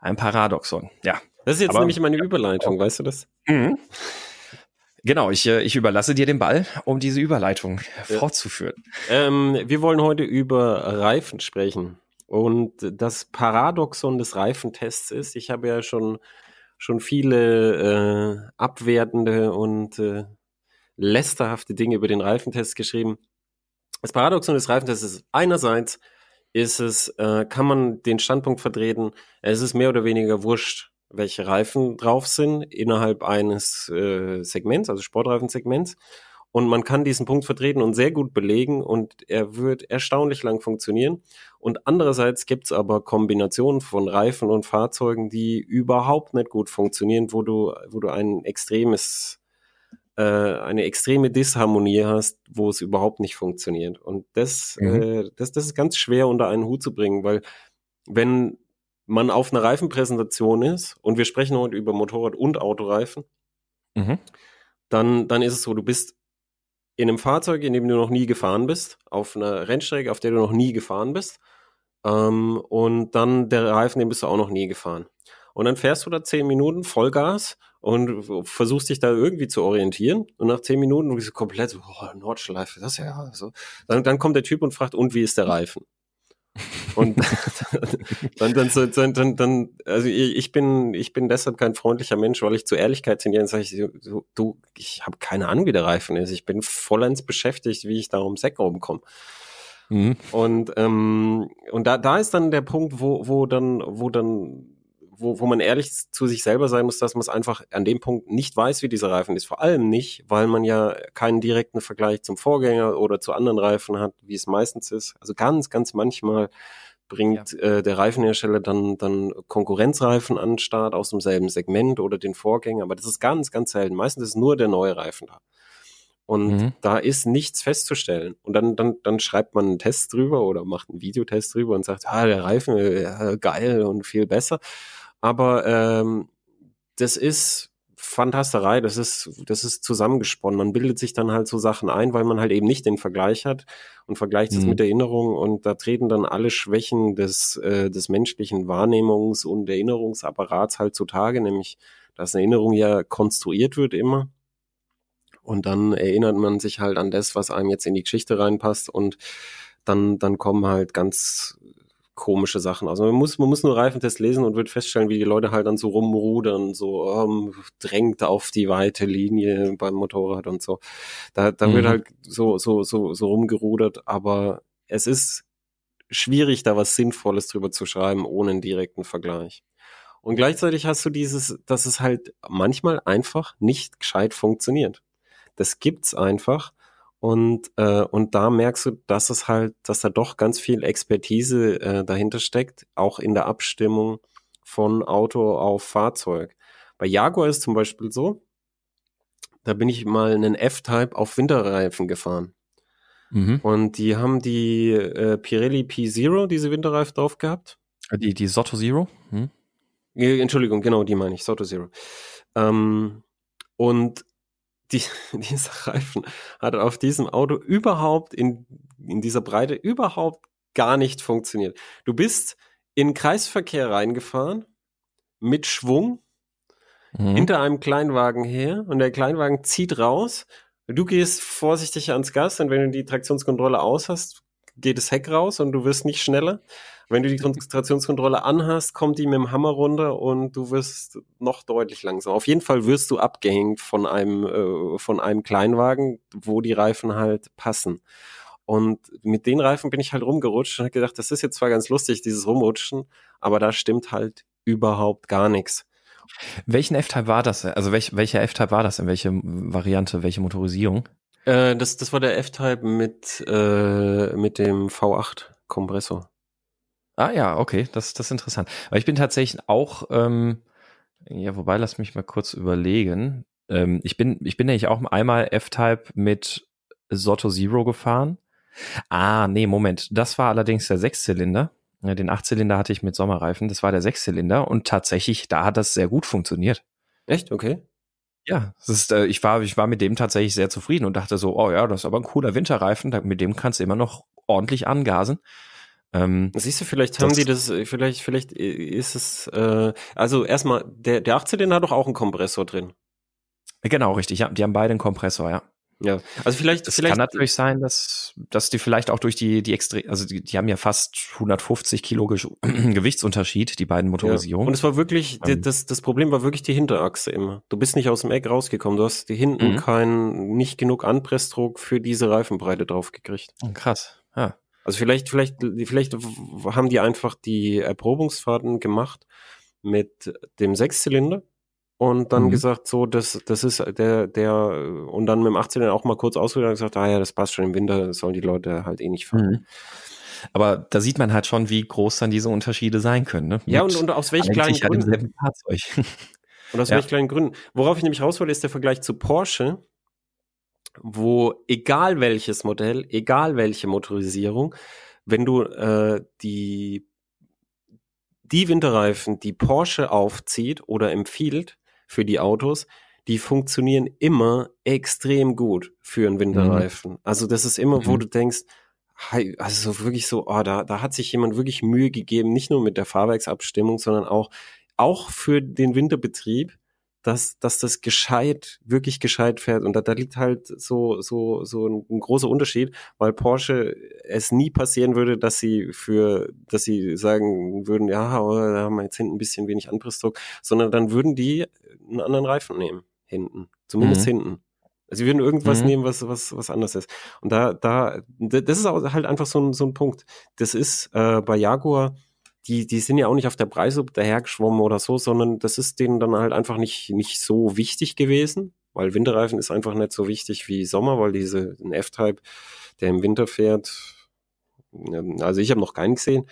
[SPEAKER 1] Ein Paradoxon, ja.
[SPEAKER 2] Das ist jetzt Aber, nämlich meine Überleitung, ja. weißt du das? Mhm.
[SPEAKER 1] Genau, ich, äh, ich überlasse dir den Ball, um diese Überleitung ja. fortzuführen.
[SPEAKER 2] Ähm, wir wollen heute über Reifen sprechen. Und das Paradoxon des Reifentests ist, ich habe ja schon schon viele äh, abwertende und äh, lästerhafte Dinge über den Reifentest geschrieben. Das Paradoxon des Reifentests ist einerseits ist es, äh, kann man den Standpunkt vertreten, es ist mehr oder weniger wurscht, welche Reifen drauf sind innerhalb eines äh, Segments, also Sportreifensegments. Und man kann diesen Punkt vertreten und sehr gut belegen und er wird erstaunlich lang funktionieren. Und andererseits gibt es aber Kombinationen von Reifen und Fahrzeugen, die überhaupt nicht gut funktionieren, wo du, wo du ein extremes, äh, eine extreme Disharmonie hast, wo es überhaupt nicht funktioniert. Und das, mhm. äh, das, das ist ganz schwer unter einen Hut zu bringen, weil wenn man auf einer Reifenpräsentation ist und wir sprechen heute über Motorrad- und Autoreifen, mhm. dann, dann ist es so, du bist in einem Fahrzeug, in dem du noch nie gefahren bist, auf einer Rennstrecke, auf der du noch nie gefahren bist. Ähm, und dann der Reifen, den bist du auch noch nie gefahren. Und dann fährst du da zehn Minuten Vollgas und versuchst dich da irgendwie zu orientieren. Und nach zehn Minuten bist du komplett so, oh, Nordschleife, das ist ja so. Dann, dann kommt der Typ und fragt, und wie ist der Reifen? Und [laughs] dann, dann, dann, dann, dann, also ich bin, ich bin deshalb kein freundlicher Mensch, weil ich zu Ehrlichkeit tendiere und sage ich, so, du, ich habe keine Ahnung, wie der Reifen ist. Ich bin vollends beschäftigt, wie ich da ums Eck rumkomme. Mhm. Und, ähm, und da, da ist dann der Punkt, wo, wo dann, wo dann wo, wo man ehrlich zu sich selber sein muss, dass man es einfach an dem Punkt nicht weiß, wie dieser Reifen ist. Vor allem nicht, weil man ja keinen direkten Vergleich zum Vorgänger oder zu anderen Reifen hat, wie es meistens ist. Also ganz, ganz manchmal bringt ja. äh, der Reifenhersteller dann, dann Konkurrenzreifen an den Start aus demselben Segment oder den Vorgänger, aber das ist ganz, ganz selten. Meistens ist nur der neue Reifen da. Und mhm. da ist nichts festzustellen. Und dann, dann, dann schreibt man einen Test drüber oder macht einen Videotest drüber und sagt, ah, der Reifen, äh, geil und viel besser. Aber ähm, das ist Fantasterei, das ist, das ist zusammengesponnen. Man bildet sich dann halt so Sachen ein, weil man halt eben nicht den Vergleich hat und vergleicht es mhm. mit Erinnerung und da treten dann alle Schwächen des, äh, des menschlichen Wahrnehmungs- und Erinnerungsapparats halt zutage, nämlich, dass eine Erinnerung ja konstruiert wird immer. Und dann erinnert man sich halt an das, was einem jetzt in die Geschichte reinpasst und dann, dann kommen halt ganz komische Sachen Also Man muss, man muss nur Reifentest lesen und wird feststellen, wie die Leute halt dann so rumrudern, so um, drängt auf die weite Linie beim Motorrad und so. Da, da mhm. wird halt so, so, so, so rumgerudert, aber es ist schwierig, da was Sinnvolles drüber zu schreiben, ohne einen direkten Vergleich. Und gleichzeitig hast du dieses, dass es halt manchmal einfach nicht gescheit funktioniert. Das gibt's einfach. Und, äh, und da merkst du, dass es halt, dass da doch ganz viel Expertise äh, dahinter steckt, auch in der Abstimmung von Auto auf Fahrzeug. Bei Jaguar ist zum Beispiel so, da bin ich mal einen F-Type auf Winterreifen gefahren. Mhm. Und die haben die äh, Pirelli P0, diese Winterreifen drauf gehabt.
[SPEAKER 1] Die, die Sotto Zero? Hm?
[SPEAKER 2] Entschuldigung, genau, die meine ich, Sotto Zero. Ähm, und [laughs] die, dieser Reifen hat auf diesem Auto überhaupt in, in dieser Breite überhaupt gar nicht funktioniert. Du bist in Kreisverkehr reingefahren mit Schwung mhm. hinter einem Kleinwagen her und der Kleinwagen zieht raus. Du gehst vorsichtig ans Gas und wenn du die Traktionskontrolle aus hast, geht das Heck raus und du wirst nicht schneller. Wenn du die Konzentrationskontrolle anhast, kommt die mit dem Hammer runter und du wirst noch deutlich langsamer. Auf jeden Fall wirst du abgehängt von einem, äh, von einem Kleinwagen, wo die Reifen halt passen. Und mit den Reifen bin ich halt rumgerutscht und habe gedacht, das ist jetzt zwar ganz lustig, dieses Rumrutschen, aber da stimmt halt überhaupt gar nichts.
[SPEAKER 1] Welchen F-Type war das? Also welch, welcher F-Type war das? In welche Variante, welche Motorisierung?
[SPEAKER 2] Äh, das, das war der F-Type mit, äh, mit dem V8-Kompressor.
[SPEAKER 1] Ah ja, okay, das, das ist interessant. Aber ich bin tatsächlich auch, ähm, ja, wobei, lass mich mal kurz überlegen. Ähm, ich bin, ich bin nämlich auch einmal F-Type mit Sotto Zero gefahren. Ah, nee, Moment. Das war allerdings der Sechszylinder. Ja, den Achtzylinder hatte ich mit Sommerreifen. Das war der Sechszylinder und tatsächlich, da hat das sehr gut funktioniert.
[SPEAKER 2] Echt? Okay.
[SPEAKER 1] Ja, das ist, äh, ich war, ich war mit dem tatsächlich sehr zufrieden und dachte so, oh ja, das ist aber ein cooler Winterreifen. Mit dem kannst du immer noch ordentlich angasen.
[SPEAKER 2] Ähm, Siehst du, vielleicht haben die das, vielleicht, vielleicht ist es, äh, also erstmal, der, der 18 hat doch auch einen Kompressor drin.
[SPEAKER 1] Genau, richtig, ja. Die haben beide einen Kompressor, ja.
[SPEAKER 2] Ja, also vielleicht,
[SPEAKER 1] es kann natürlich sein, dass, dass die vielleicht auch durch die, die extrem, also die, die haben ja fast 150 Kilo [clears throat] Gewichtsunterschied, die beiden Motorisierungen. Ja.
[SPEAKER 2] Und es war wirklich, ähm. das, das Problem war wirklich die Hinterachse immer. Du bist nicht aus dem Eck rausgekommen. Du hast die hinten mhm. keinen, nicht genug Anpressdruck für diese Reifenbreite drauf gekriegt.
[SPEAKER 1] Krass, ja.
[SPEAKER 2] Also vielleicht, vielleicht, vielleicht haben die einfach die Erprobungsfahrten gemacht mit dem Sechszylinder und dann mhm. gesagt, so, das, das ist der, der, und dann mit dem 18 auch mal kurz ausgedacht und gesagt, ah ja, das passt schon im Winter, sollen die Leute halt eh nicht fahren. Mhm.
[SPEAKER 1] Aber da sieht man halt schon, wie groß dann diese Unterschiede sein können. Ne?
[SPEAKER 2] Ja, und, und aus welchen kleinen Gründen. Fahrzeug. und aus [laughs] ja. welchen kleinen Gründen. Worauf ich nämlich raus wollte, ist der Vergleich zu Porsche wo egal welches Modell, egal welche Motorisierung, wenn du äh, die, die Winterreifen, die Porsche aufzieht oder empfiehlt für die Autos, die funktionieren immer extrem gut für einen Winterreifen. Mhm. Also das ist immer, mhm. wo du denkst, also so wirklich so, oh, da, da hat sich jemand wirklich Mühe gegeben, nicht nur mit der Fahrwerksabstimmung, sondern auch, auch für den Winterbetrieb dass, dass das gescheit, wirklich gescheit fährt. Und da, da liegt halt so, so, so ein, ein, großer Unterschied, weil Porsche es nie passieren würde, dass sie für, dass sie sagen würden, ja, oh, da haben wir jetzt hinten ein bisschen wenig Anpressdruck, sondern dann würden die einen anderen Reifen nehmen, hinten. Zumindest mhm. hinten. Also sie würden irgendwas mhm. nehmen, was, was, was anders ist. Und da, da, das ist auch halt einfach so ein, so ein Punkt. Das ist äh, bei Jaguar, die, die sind ja auch nicht auf der Preissuppe dahergeschwommen oder so, sondern das ist denen dann halt einfach nicht, nicht so wichtig gewesen, weil Winterreifen ist einfach nicht so wichtig wie Sommer, weil diese ein F-Type, der im Winter fährt, also ich habe noch keinen gesehen.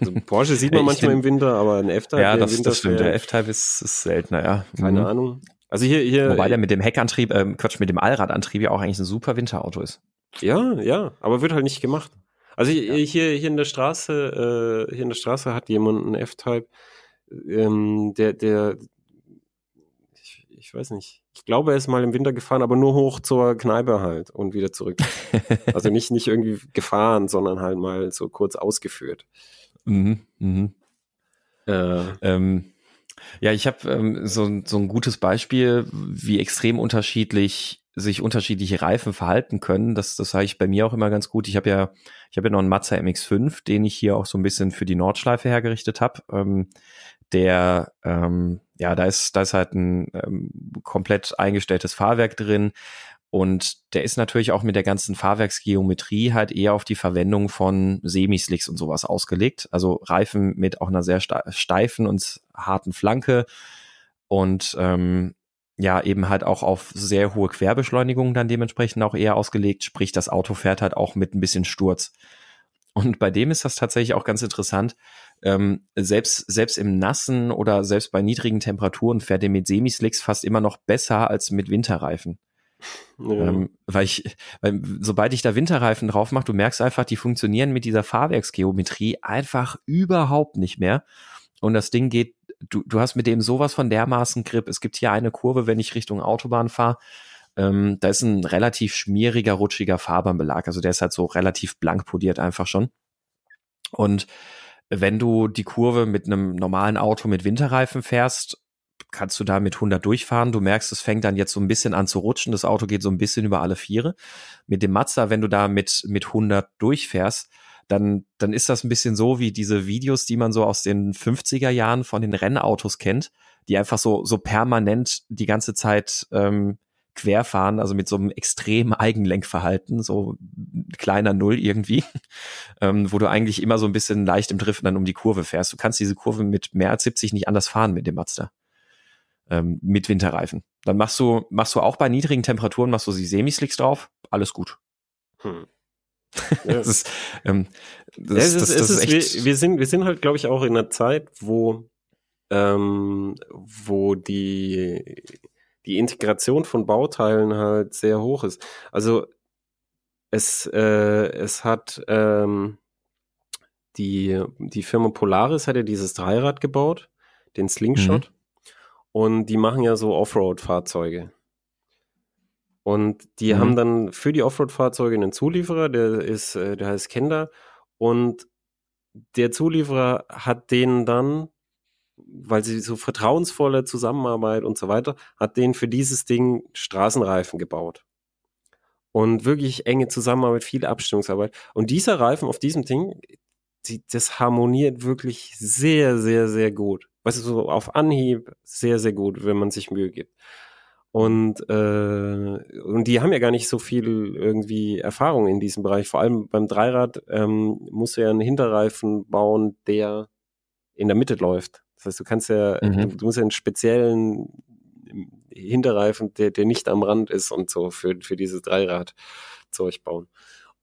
[SPEAKER 2] Also [laughs] Porsche sieht man manchmal im Winter, aber ein F-Type.
[SPEAKER 1] Ja, das, das stimmt. Der F-Type ist, ist seltener, ja.
[SPEAKER 2] Keine mhm. Ahnung. Also hier, hier.
[SPEAKER 1] Wobei der mit dem Heckantrieb, ähm, Quatsch, mit dem Allradantrieb ja auch eigentlich ein super Winterauto ist.
[SPEAKER 2] Ja, ja, aber wird halt nicht gemacht. Also ja. hier, hier in der Straße, äh, hier in der Straße hat jemand einen F-Type, ähm, der, der, ich, ich weiß nicht, ich glaube, er ist mal im Winter gefahren, aber nur hoch zur Kneipe halt und wieder zurück. [laughs] also nicht, nicht irgendwie gefahren, sondern halt mal so kurz ausgeführt.
[SPEAKER 1] Mhm, mhm. Äh, ähm, ja, ich habe ähm, so, so ein gutes Beispiel, wie extrem unterschiedlich sich unterschiedliche Reifen verhalten können. Das, das sage ich bei mir auch immer ganz gut. Ich habe ja, ich habe ja noch einen Mazda MX5, den ich hier auch so ein bisschen für die Nordschleife hergerichtet habe. Ähm, der, ähm, ja, da ist, da ist halt ein ähm, komplett eingestelltes Fahrwerk drin Und der ist natürlich auch mit der ganzen Fahrwerksgeometrie halt eher auf die Verwendung von Semislicks und sowas ausgelegt. Also Reifen mit auch einer sehr steifen und harten Flanke und ähm, ja, eben halt auch auf sehr hohe Querbeschleunigungen dann dementsprechend auch eher ausgelegt. Sprich, das Auto fährt halt auch mit ein bisschen Sturz. Und bei dem ist das tatsächlich auch ganz interessant. Ähm, selbst, selbst im Nassen oder selbst bei niedrigen Temperaturen fährt er mit Semislicks fast immer noch besser als mit Winterreifen. Ja. Ähm, weil ich, weil sobald ich da Winterreifen drauf mache, du merkst einfach, die funktionieren mit dieser Fahrwerksgeometrie einfach überhaupt nicht mehr. Und das Ding geht, du, du hast mit dem sowas von dermaßen Grip. Es gibt hier eine Kurve, wenn ich Richtung Autobahn fahre. Ähm, da ist ein relativ schmieriger, rutschiger Fahrbahnbelag. Also der ist halt so relativ blank poliert einfach schon. Und wenn du die Kurve mit einem normalen Auto mit Winterreifen fährst, kannst du da mit 100 durchfahren. Du merkst, es fängt dann jetzt so ein bisschen an zu rutschen. Das Auto geht so ein bisschen über alle Viere. Mit dem Mazda, wenn du da mit, mit 100 durchfährst, dann, dann ist das ein bisschen so wie diese Videos, die man so aus den 50er Jahren von den Rennautos kennt, die einfach so, so permanent die ganze Zeit ähm, querfahren, also mit so einem extremen Eigenlenkverhalten, so kleiner Null irgendwie, [laughs] ähm, wo du eigentlich immer so ein bisschen leicht im Driften dann um die Kurve fährst. Du kannst diese Kurve mit mehr als 70 nicht anders fahren mit dem Mazda ähm, mit Winterreifen. Dann machst du, machst du auch bei niedrigen Temperaturen, machst du die Semislicks drauf, alles gut. Hm. [laughs]
[SPEAKER 2] Das ist, ähm, das, ja, ist, das, das ist, echt wir, wir, sind, wir sind halt, glaube ich, auch in einer Zeit, wo, ähm, wo die, die Integration von Bauteilen halt sehr hoch ist. Also es, äh, es hat ähm, die, die Firma Polaris hat ja dieses Dreirad gebaut, den Slingshot. Mhm. Und die machen ja so Offroad-Fahrzeuge. Und die mhm. haben dann für die Offroad-Fahrzeuge einen Zulieferer, der ist, äh, der heißt Kender. Und der Zulieferer hat denen dann, weil sie so vertrauensvolle Zusammenarbeit und so weiter, hat denen für dieses Ding Straßenreifen gebaut. Und wirklich enge Zusammenarbeit, viel Abstimmungsarbeit. Und dieser Reifen auf diesem Ding, die, das harmoniert wirklich sehr, sehr, sehr gut weißt du, so auf Anhieb sehr, sehr gut, wenn man sich Mühe gibt. Und, äh, und die haben ja gar nicht so viel irgendwie Erfahrung in diesem Bereich. Vor allem beim Dreirad ähm, musst du ja einen Hinterreifen bauen, der in der Mitte läuft. Das heißt, du kannst ja, mhm. du musst ja einen speziellen Hinterreifen, der, der nicht am Rand ist und so für, für dieses Dreirad-Zeug bauen.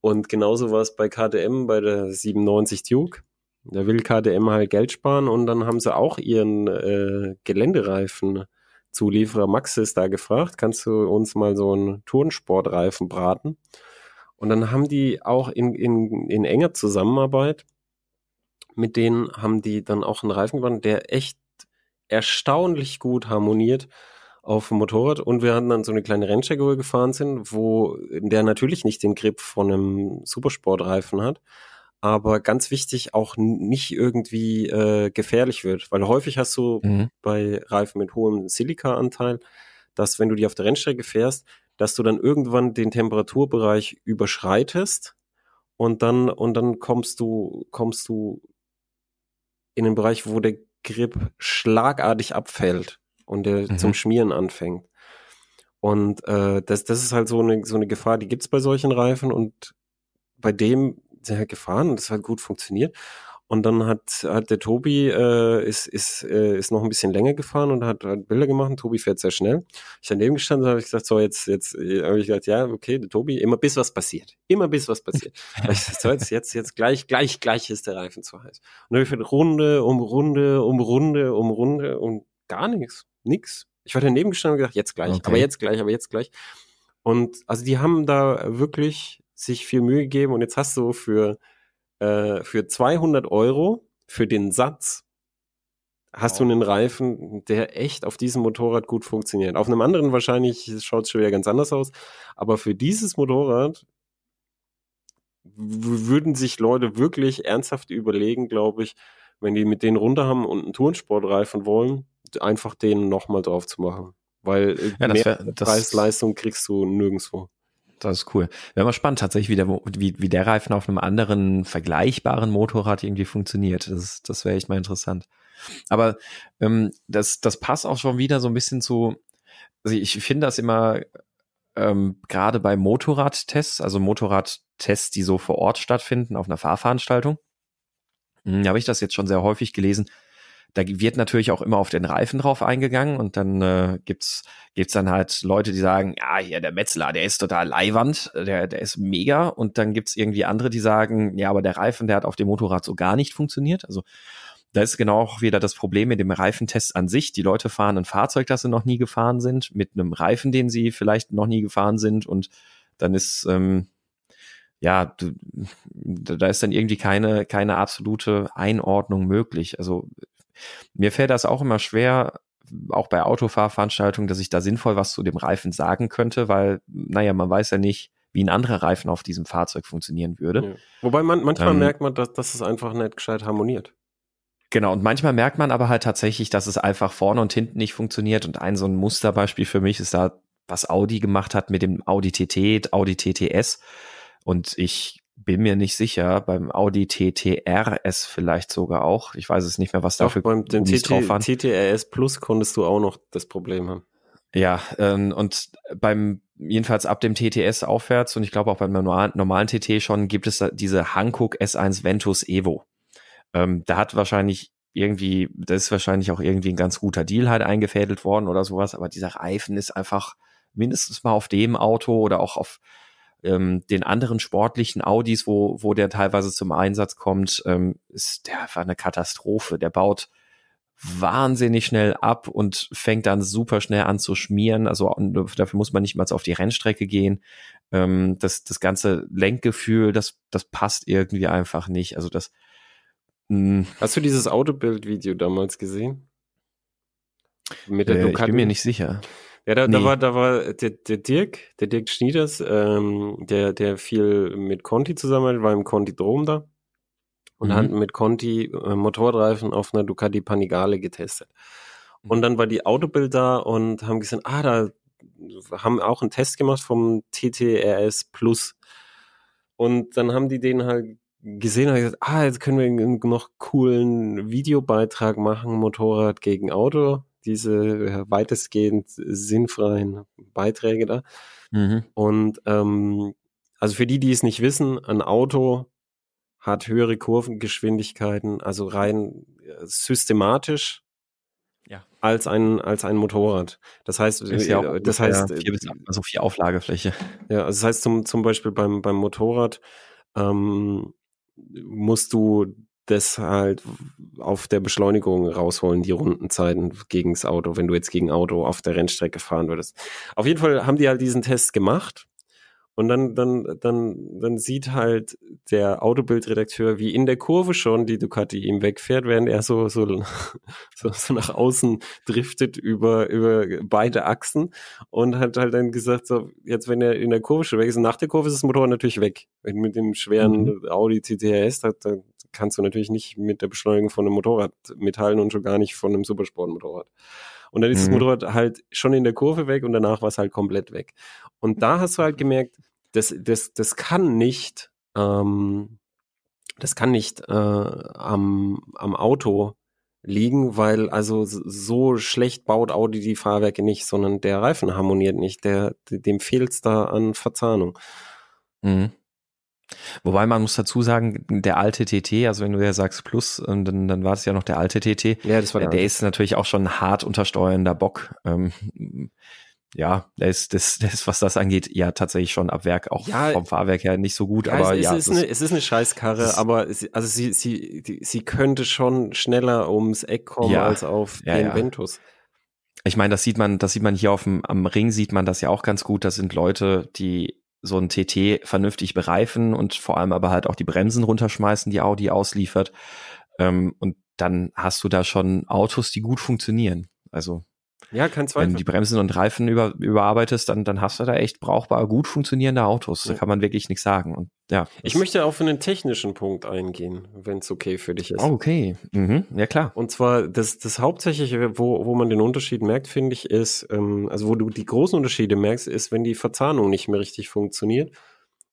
[SPEAKER 2] Und genauso war es bei KTM, bei der 97 Duke. Da will KDM halt Geld sparen und dann haben sie auch ihren äh, Geländereifen Zulieferer Maxis da gefragt, kannst du uns mal so einen Turnsportreifen braten? Und dann haben die auch in, in, in enger Zusammenarbeit mit denen haben die dann auch einen Reifen gebaut, der echt erstaunlich gut harmoniert auf dem Motorrad und wir hatten dann so eine kleine Rennstrecke, wo wir gefahren sind, wo der natürlich nicht den Grip von einem Supersportreifen hat, aber ganz wichtig auch nicht irgendwie äh, gefährlich wird, weil häufig hast du mhm. bei Reifen mit hohem Silika-Anteil, dass wenn du die auf der Rennstrecke fährst, dass du dann irgendwann den Temperaturbereich überschreitest und dann und dann kommst du kommst du in den Bereich, wo der Grip schlagartig abfällt und der mhm. zum Schmieren anfängt. Und äh, das, das ist halt so eine, so eine Gefahr, die gibt's bei solchen Reifen und bei dem sehr halt gefahren und das hat gut funktioniert. Und dann hat, hat der Tobi äh, ist, ist, äh, ist noch ein bisschen länger gefahren und hat, hat Bilder gemacht. Und Tobi fährt sehr schnell. Ich daneben gestanden habe ich gesagt, so jetzt, jetzt äh, habe ich gesagt, ja, okay, der Tobi, immer bis was passiert. Immer bis was passiert. [laughs] ich gesagt, so, jetzt, jetzt, jetzt gleich, gleich, gleich ist der Reifen zu heiß. Und dann habe ich Runde um Runde um Runde um Runde und gar nichts. Nix. Ich war daneben gestanden und gesagt, jetzt gleich, okay. aber jetzt gleich, aber jetzt gleich. Und also die haben da wirklich sich viel Mühe gegeben und jetzt hast du für, äh, für 200 Euro für den Satz hast wow. du einen Reifen, der echt auf diesem Motorrad gut funktioniert. Auf einem anderen wahrscheinlich schaut es schon wieder ganz anders aus, aber für dieses Motorrad würden sich Leute wirklich ernsthaft überlegen, glaube ich, wenn die mit denen runter haben und einen Turnsportreifen wollen, einfach den nochmal drauf zu machen. Weil ja, mehr Preis-Leistung kriegst du nirgendwo.
[SPEAKER 1] Das ist cool. Wäre mal spannend tatsächlich, wie der, wie, wie der Reifen auf einem anderen vergleichbaren Motorrad irgendwie funktioniert. Das, das wäre echt mal interessant. Aber ähm, das, das passt auch schon wieder so ein bisschen zu, also ich finde das immer ähm, gerade bei Motorradtests, also Motorradtests, die so vor Ort stattfinden auf einer Fahrveranstaltung, hm, habe ich das jetzt schon sehr häufig gelesen. Da wird natürlich auch immer auf den Reifen drauf eingegangen und dann äh, gibt's gibt's dann halt Leute, die sagen, ja, hier der Metzler, der ist total Leihwand, der der ist mega und dann gibt's irgendwie andere, die sagen, ja, aber der Reifen, der hat auf dem Motorrad so gar nicht funktioniert. Also da ist genau auch wieder das Problem mit dem Reifentest an sich. Die Leute fahren ein Fahrzeug, das sie noch nie gefahren sind, mit einem Reifen, den sie vielleicht noch nie gefahren sind und dann ist ähm, ja, da ist dann irgendwie keine, keine absolute Einordnung möglich. Also mir fällt das auch immer schwer, auch bei Autofahrveranstaltungen, dass ich da sinnvoll was zu dem Reifen sagen könnte, weil, naja, man weiß ja nicht, wie ein anderer Reifen auf diesem Fahrzeug funktionieren würde. Ja.
[SPEAKER 2] Wobei man manchmal ähm, merkt man, dass, dass es einfach nicht gescheit harmoniert.
[SPEAKER 1] Genau, und manchmal merkt man aber halt tatsächlich, dass es einfach vorne und hinten nicht funktioniert. Und ein so ein Musterbeispiel für mich ist da, was Audi gemacht hat mit dem Audi TT, Audi TTS. Und ich bin mir nicht sicher, beim Audi TTRS vielleicht sogar auch. Ich weiß es nicht mehr, was da für
[SPEAKER 2] beim dem TT, drauf waren. TTRS Plus konntest du auch noch das Problem haben.
[SPEAKER 1] Ja, ähm, und beim jedenfalls ab dem TTS aufwärts und ich glaube auch beim normalen, normalen TT schon gibt es diese Hankook S1 Ventus Evo. Ähm, da hat wahrscheinlich irgendwie, das ist wahrscheinlich auch irgendwie ein ganz guter Deal halt eingefädelt worden oder sowas, aber dieser Reifen ist einfach mindestens mal auf dem Auto oder auch auf ähm, den anderen sportlichen Audis, wo, wo der teilweise zum Einsatz kommt, ähm, ist der einfach eine Katastrophe. Der baut wahnsinnig schnell ab und fängt dann super schnell an zu schmieren. Also dafür muss man nicht mal auf die Rennstrecke gehen. Ähm, das, das ganze Lenkgefühl, das, das passt irgendwie einfach nicht. Also das,
[SPEAKER 2] hm. Hast du dieses Autobild-Video damals gesehen?
[SPEAKER 1] Mit der äh, Ich bin mir nicht sicher.
[SPEAKER 2] Ja, da, nee. da war, da war der, der Dirk, der Dirk Schnieders, ähm, der, der viel mit Conti zusammen war im Conti Drom da und mhm. hat mit Conti äh, Motorradreifen auf einer Ducati Panigale getestet. Und dann war die Autobild da und haben gesehen, ah, da haben auch einen Test gemacht vom TTRS Plus. Und dann haben die den halt gesehen und gesagt, ah, jetzt können wir noch coolen Videobeitrag machen, Motorrad gegen Auto, diese weitestgehend sinnfreien Beiträge da. Mhm. Und ähm, also für die, die es nicht wissen, ein Auto hat höhere Kurvengeschwindigkeiten, also rein äh, systematisch ja. als ein als ein Motorrad. Das heißt,
[SPEAKER 1] ist ja auch das heißt vier bis, also vier Auflagefläche.
[SPEAKER 2] Ja, also das heißt zum zum Beispiel beim beim Motorrad ähm, musst du das halt auf der Beschleunigung rausholen, die Rundenzeiten gegen das Auto, wenn du jetzt gegen Auto auf der Rennstrecke fahren würdest. Auf jeden Fall haben die halt diesen Test gemacht und dann, dann, dann, dann sieht halt der Autobildredakteur, wie in der Kurve schon die Ducati ihm wegfährt, während er so, so, [laughs] so, so nach außen driftet über, über beide Achsen und hat halt dann gesagt, so, jetzt wenn er in der Kurve schon weg ist, nach der Kurve ist das Motorrad natürlich weg. Wenn mit dem schweren mhm. Audi TTRS, da, da kannst du natürlich nicht mit der Beschleunigung von einem Motorrad mithalten und schon gar nicht von einem Supersportmotorrad. Und dann ist mhm. das Motorrad halt schon in der Kurve weg und danach war es halt komplett weg. Und da hast du halt gemerkt, das, das, das kann nicht, ähm, das kann nicht äh, am, am Auto liegen, weil also so schlecht baut Audi die Fahrwerke nicht, sondern der Reifen harmoniert nicht, der, dem fehlt es da an Verzahnung.
[SPEAKER 1] Mhm. Wobei man muss dazu sagen, der alte TT, also wenn du ja sagst Plus, ähm, dann, dann war es ja noch der alte TT. Ja, das war der, der ist natürlich auch schon hart untersteuernder Bock. Ähm, ja, der ist, das, [laughs] das ist, was das angeht, ja tatsächlich schon ab Werk, auch ja, vom Fahrwerk her nicht so gut. Ja, aber
[SPEAKER 2] es,
[SPEAKER 1] ja,
[SPEAKER 2] ist eine, es ist eine Scheißkarre, aber es, also sie, sie, die, sie könnte schon schneller ums Eck kommen ja, als auf den Ventus.
[SPEAKER 1] Ich meine, das sieht man, das sieht man hier auf dem, am Ring sieht man das ja auch ganz gut. Das sind Leute, die so ein TT vernünftig bereifen und vor allem aber halt auch die Bremsen runterschmeißen, die Audi ausliefert. Ähm, und dann hast du da schon Autos, die gut funktionieren. Also
[SPEAKER 2] ja, kein Zweifel.
[SPEAKER 1] Wenn du die Bremsen und Reifen über, überarbeitest, dann, dann hast du da echt brauchbar gut funktionierende Autos. Ja. Da kann man wirklich nichts sagen. Und ja.
[SPEAKER 2] Ich möchte auch für einen technischen Punkt eingehen, wenn es okay für dich ist.
[SPEAKER 1] Oh, okay. Mhm. Ja, klar.
[SPEAKER 2] Und zwar das, das Hauptsächliche, wo, wo man den Unterschied merkt, finde ich, ist, ähm, also wo du die großen Unterschiede merkst, ist, wenn die Verzahnung nicht mehr richtig funktioniert.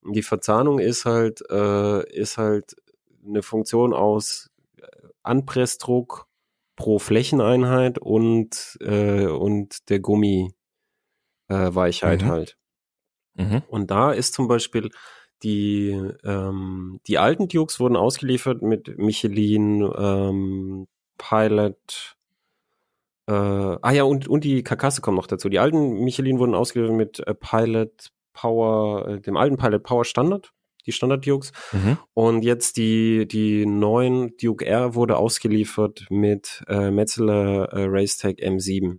[SPEAKER 2] Die Verzahnung ist halt, äh, ist halt eine Funktion aus Anpressdruck, pro Flächeneinheit und, äh, und der Gummi-Weichheit äh, mhm. halt.
[SPEAKER 1] Mhm.
[SPEAKER 2] Und da ist zum Beispiel die, ähm, die alten Dukes wurden ausgeliefert mit Michelin, ähm, Pilot, äh, ah ja, und, und die Karkasse kommen noch dazu. Die alten Michelin wurden ausgeliefert mit äh, Pilot Power, äh, dem alten Pilot Power Standard, die Standard Dukes.
[SPEAKER 1] Mhm.
[SPEAKER 2] Und jetzt die, die neuen Duke R wurde ausgeliefert mit äh, Metzeler äh, Racetech M7.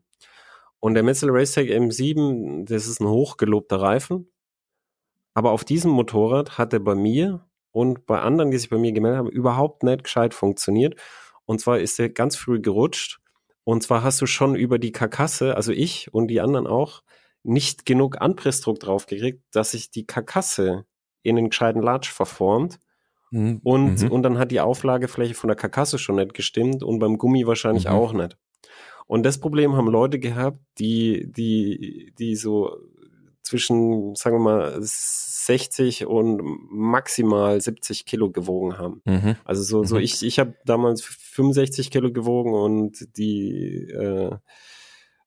[SPEAKER 2] Und der Metzeler Racetech M7, das ist ein hochgelobter Reifen. Aber auf diesem Motorrad hat er bei mir und bei anderen, die sich bei mir gemeldet haben, überhaupt nicht gescheit funktioniert. Und zwar ist er ganz früh gerutscht. Und zwar hast du schon über die Karkasse, also ich und die anderen auch, nicht genug Anpressdruck drauf gekriegt, dass sich die Karkasse in den gescheiten Latsch verformt.
[SPEAKER 1] Mhm.
[SPEAKER 2] Und,
[SPEAKER 1] Mhm.
[SPEAKER 2] und dann hat die Auflagefläche von der Karkasse schon nicht gestimmt und beim Gummi wahrscheinlich
[SPEAKER 1] Mhm.
[SPEAKER 2] auch nicht. Und das Problem haben Leute gehabt, die, die, die so zwischen, sagen wir mal, 60 und maximal 70 Kilo gewogen haben.
[SPEAKER 1] Mhm.
[SPEAKER 2] Also so, so
[SPEAKER 1] Mhm.
[SPEAKER 2] ich, ich habe damals 65 Kilo gewogen und die, äh,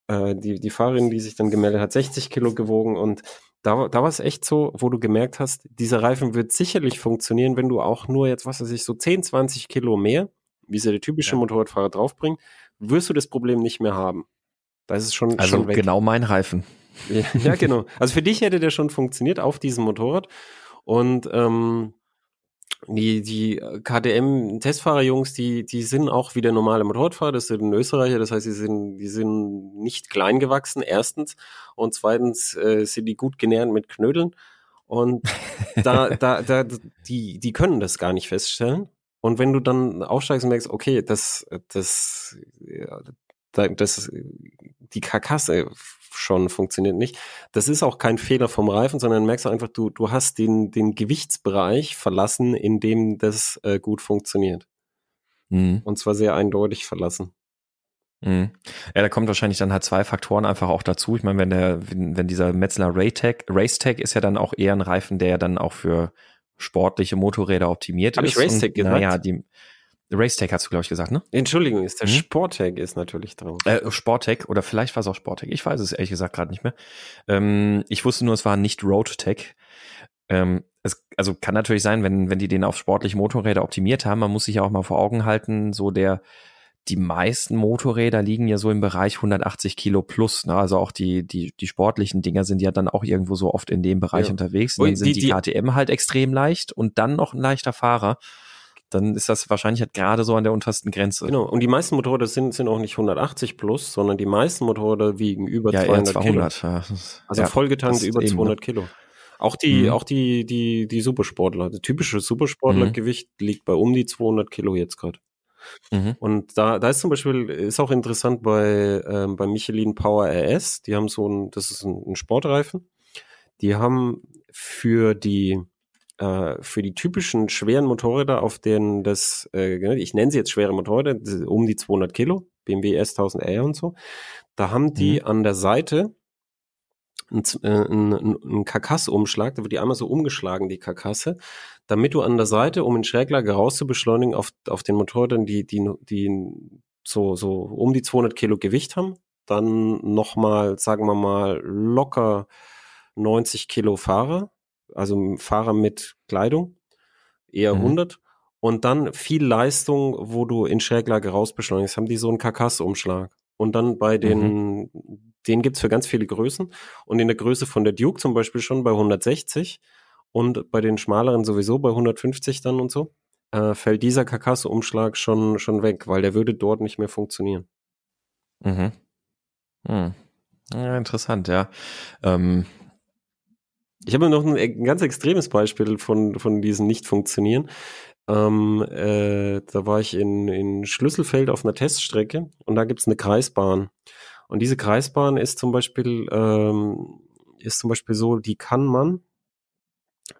[SPEAKER 2] äh, die, die Fahrerin, die sich dann gemeldet hat, 60 Kilo gewogen und da, da war es echt so, wo du gemerkt hast, dieser Reifen wird sicherlich funktionieren, wenn du auch nur jetzt, was weiß ich, so 10, 20 Kilo mehr, wie sie der typische
[SPEAKER 1] Ja.
[SPEAKER 2] Motorradfahrer draufbringt, wirst du das Problem nicht mehr haben. Da ist es schon,
[SPEAKER 1] Also
[SPEAKER 2] schon weg.
[SPEAKER 1] genau mein Reifen. [laughs]
[SPEAKER 2] Ja, genau. Also für dich hätte der schon funktioniert auf diesem Motorrad. Und ähm, die, die KTM-Testfahrerjungs, die, die sind auch wieder normale Motorradfahrer, das sind Österreicher, das heißt, die sind, die sind nicht klein gewachsen, erstens. Und zweitens äh, sind die gut genährt mit Knödeln. Und da, [laughs] da, da, die, die können das gar nicht feststellen. Und wenn du dann aufsteigst und merkst, okay, das, das, ja, das, die Karkasse schon funktioniert nicht. Das ist auch kein Fehler vom Reifen, sondern merkst du einfach, du, du hast den, den Gewichtsbereich verlassen, in dem das äh, gut funktioniert.
[SPEAKER 1] Mhm.
[SPEAKER 2] Und zwar sehr eindeutig verlassen.
[SPEAKER 1] Mhm. Ja, da kommt wahrscheinlich dann halt zwei Faktoren einfach auch dazu. Ich meine, wenn der, wenn, wenn dieser Metzler Racetech, Racetech ist ja dann auch eher ein Reifen, der ja dann auch für sportliche Motorräder optimiert
[SPEAKER 2] Hab ich
[SPEAKER 1] ist.
[SPEAKER 2] Racetech
[SPEAKER 1] Und,
[SPEAKER 2] gesagt?
[SPEAKER 1] Naja, die Racetech hast du, glaube ich, gesagt, ne?
[SPEAKER 2] Entschuldigung, ist der
[SPEAKER 1] Mhm.
[SPEAKER 2] Sporttag ist natürlich drauf.
[SPEAKER 1] Äh, Sporttech oder vielleicht war es auch Sporttech. Ich weiß es ehrlich gesagt gerade nicht mehr. Ähm, ich wusste nur, es war nicht Roadtech. Ähm, es, also kann natürlich sein, wenn, wenn die den auf sportliche Motorräder optimiert haben, man muss sich ja auch mal vor Augen halten, so der, die meisten Motorräder liegen ja so im Bereich 180 Kilo plus. Ne? Also auch die, die, die sportlichen Dinger sind ja dann auch irgendwo so oft in dem Bereich
[SPEAKER 2] Ja.
[SPEAKER 1] unterwegs. Und dann sind
[SPEAKER 2] die-
[SPEAKER 1] die,
[SPEAKER 2] die-
[SPEAKER 1] KTM halt extrem leicht und dann noch ein leichter Fahrer. Dann ist das wahrscheinlich halt gerade so an der untersten Grenze.
[SPEAKER 2] Genau. Und die meisten Motorräder sind, sind auch nicht 180 plus, sondern die meisten Motorräder wiegen über
[SPEAKER 1] ja, eher
[SPEAKER 2] 200,
[SPEAKER 1] 200. Ja.
[SPEAKER 2] Kilo. Also
[SPEAKER 1] ja,
[SPEAKER 2] vollgetankt über
[SPEAKER 1] eben, ne?
[SPEAKER 2] 200 Kilo. Auch die,
[SPEAKER 1] Mhm.
[SPEAKER 2] auch die, die, die Supersportler. Das typische
[SPEAKER 1] Mhm.
[SPEAKER 2] Supersportlergewicht liegt bei um die 200 Kilo jetzt gerade.
[SPEAKER 1] Mhm.
[SPEAKER 2] Und da, da ist zum Beispiel, ist auch interessant bei, ähm, bei Michelin Power RS, die haben so ein, das ist ein, ein Sportreifen. Die haben für die, äh, für die typischen schweren Motorräder, auf denen das, äh, ich nenne sie jetzt schwere Motorräder, um die 200 Kilo, BMW S1000R und so, da haben die an der Seite einen, äh, einen, einen Karkassumschlag, da wird die einmal so umgeschlagen, die Karkasse, damit du an der Seite, um in Schräglage rauszubeschleunigen, auf, auf den Motorrädern, die, die, die so, so um die 200 Kilo Gewicht haben, dann nochmal, sagen wir mal, locker 90 Kilo Fahrer, also Fahrer mit Kleidung, eher
[SPEAKER 1] Mhm.
[SPEAKER 2] 100. Und dann viel Leistung, wo du in Schräglage rausbeschleunigst, haben die so einen Karkassumschlag. Und dann bei den, den gibt's für ganz viele Größen. Und in der Größe von der Duke zum Beispiel schon bei 160 und bei den schmaleren sowieso bei 150 dann und so, äh, fällt dieser Karkassumschlag schon, schon weg, weil der würde dort nicht mehr funktionieren.
[SPEAKER 1] Mhm. Hm. Ja, interessant, ja. Ähm,
[SPEAKER 2] Ich habe noch ein, ein ganz extremes Beispiel von, von diesen Nicht-Funktionieren. Ähm, äh, da war ich in, in Schlüsselfeld auf einer Teststrecke und da gibt's eine Kreisbahn. Und diese Kreisbahn ist zum Beispiel, ähm, ist zum Beispiel so, die kann man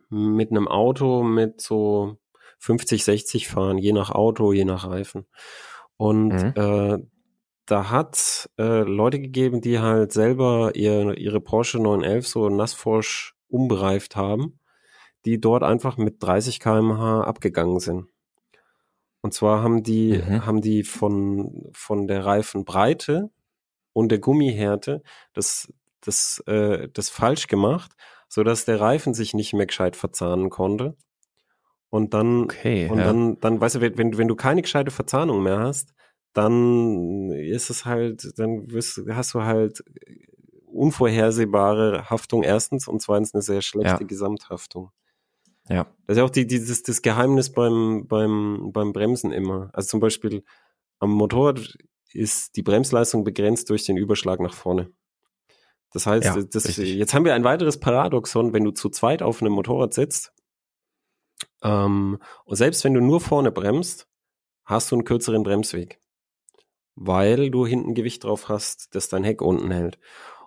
[SPEAKER 2] mit einem Auto mit so 50, 60 fahren, je nach Auto, je nach Reifen. Und
[SPEAKER 1] Mhm.
[SPEAKER 2] äh, da hat äh, Leute gegeben, die halt selber ihr, ihre Porsche 911 so nassforsch umbereift haben, die dort einfach mit 30 km/h abgegangen sind. Und zwar haben die,
[SPEAKER 1] Mhm.
[SPEAKER 2] haben die von, von der Reifenbreite und der Gummihärte das, das, äh, das falsch gemacht, sodass der Reifen sich nicht mehr gescheit verzahnen konnte. Und dann,
[SPEAKER 1] Okay,
[SPEAKER 2] und
[SPEAKER 1] ja.
[SPEAKER 2] dann, dann, weißt du, wenn, wenn du keine gescheite Verzahnung mehr hast, dann ist es halt, dann wirst, hast du halt unvorhersehbare Haftung erstens und zweitens eine sehr schlechte
[SPEAKER 1] Ja.
[SPEAKER 2] Gesamthaftung.
[SPEAKER 1] Ja.
[SPEAKER 2] Das ist ja auch die, dieses, das Geheimnis beim, beim, beim Bremsen immer. Also zum Beispiel am Motorrad ist die Bremsleistung begrenzt durch den Überschlag nach vorne. Das heißt,
[SPEAKER 1] Ja,
[SPEAKER 2] das, jetzt haben wir ein weiteres Paradoxon, wenn du zu zweit auf einem Motorrad sitzt, ähm, und selbst wenn du nur vorne bremst, hast du einen kürzeren Bremsweg. Weil du hinten Gewicht drauf hast, das dein Heck unten hält.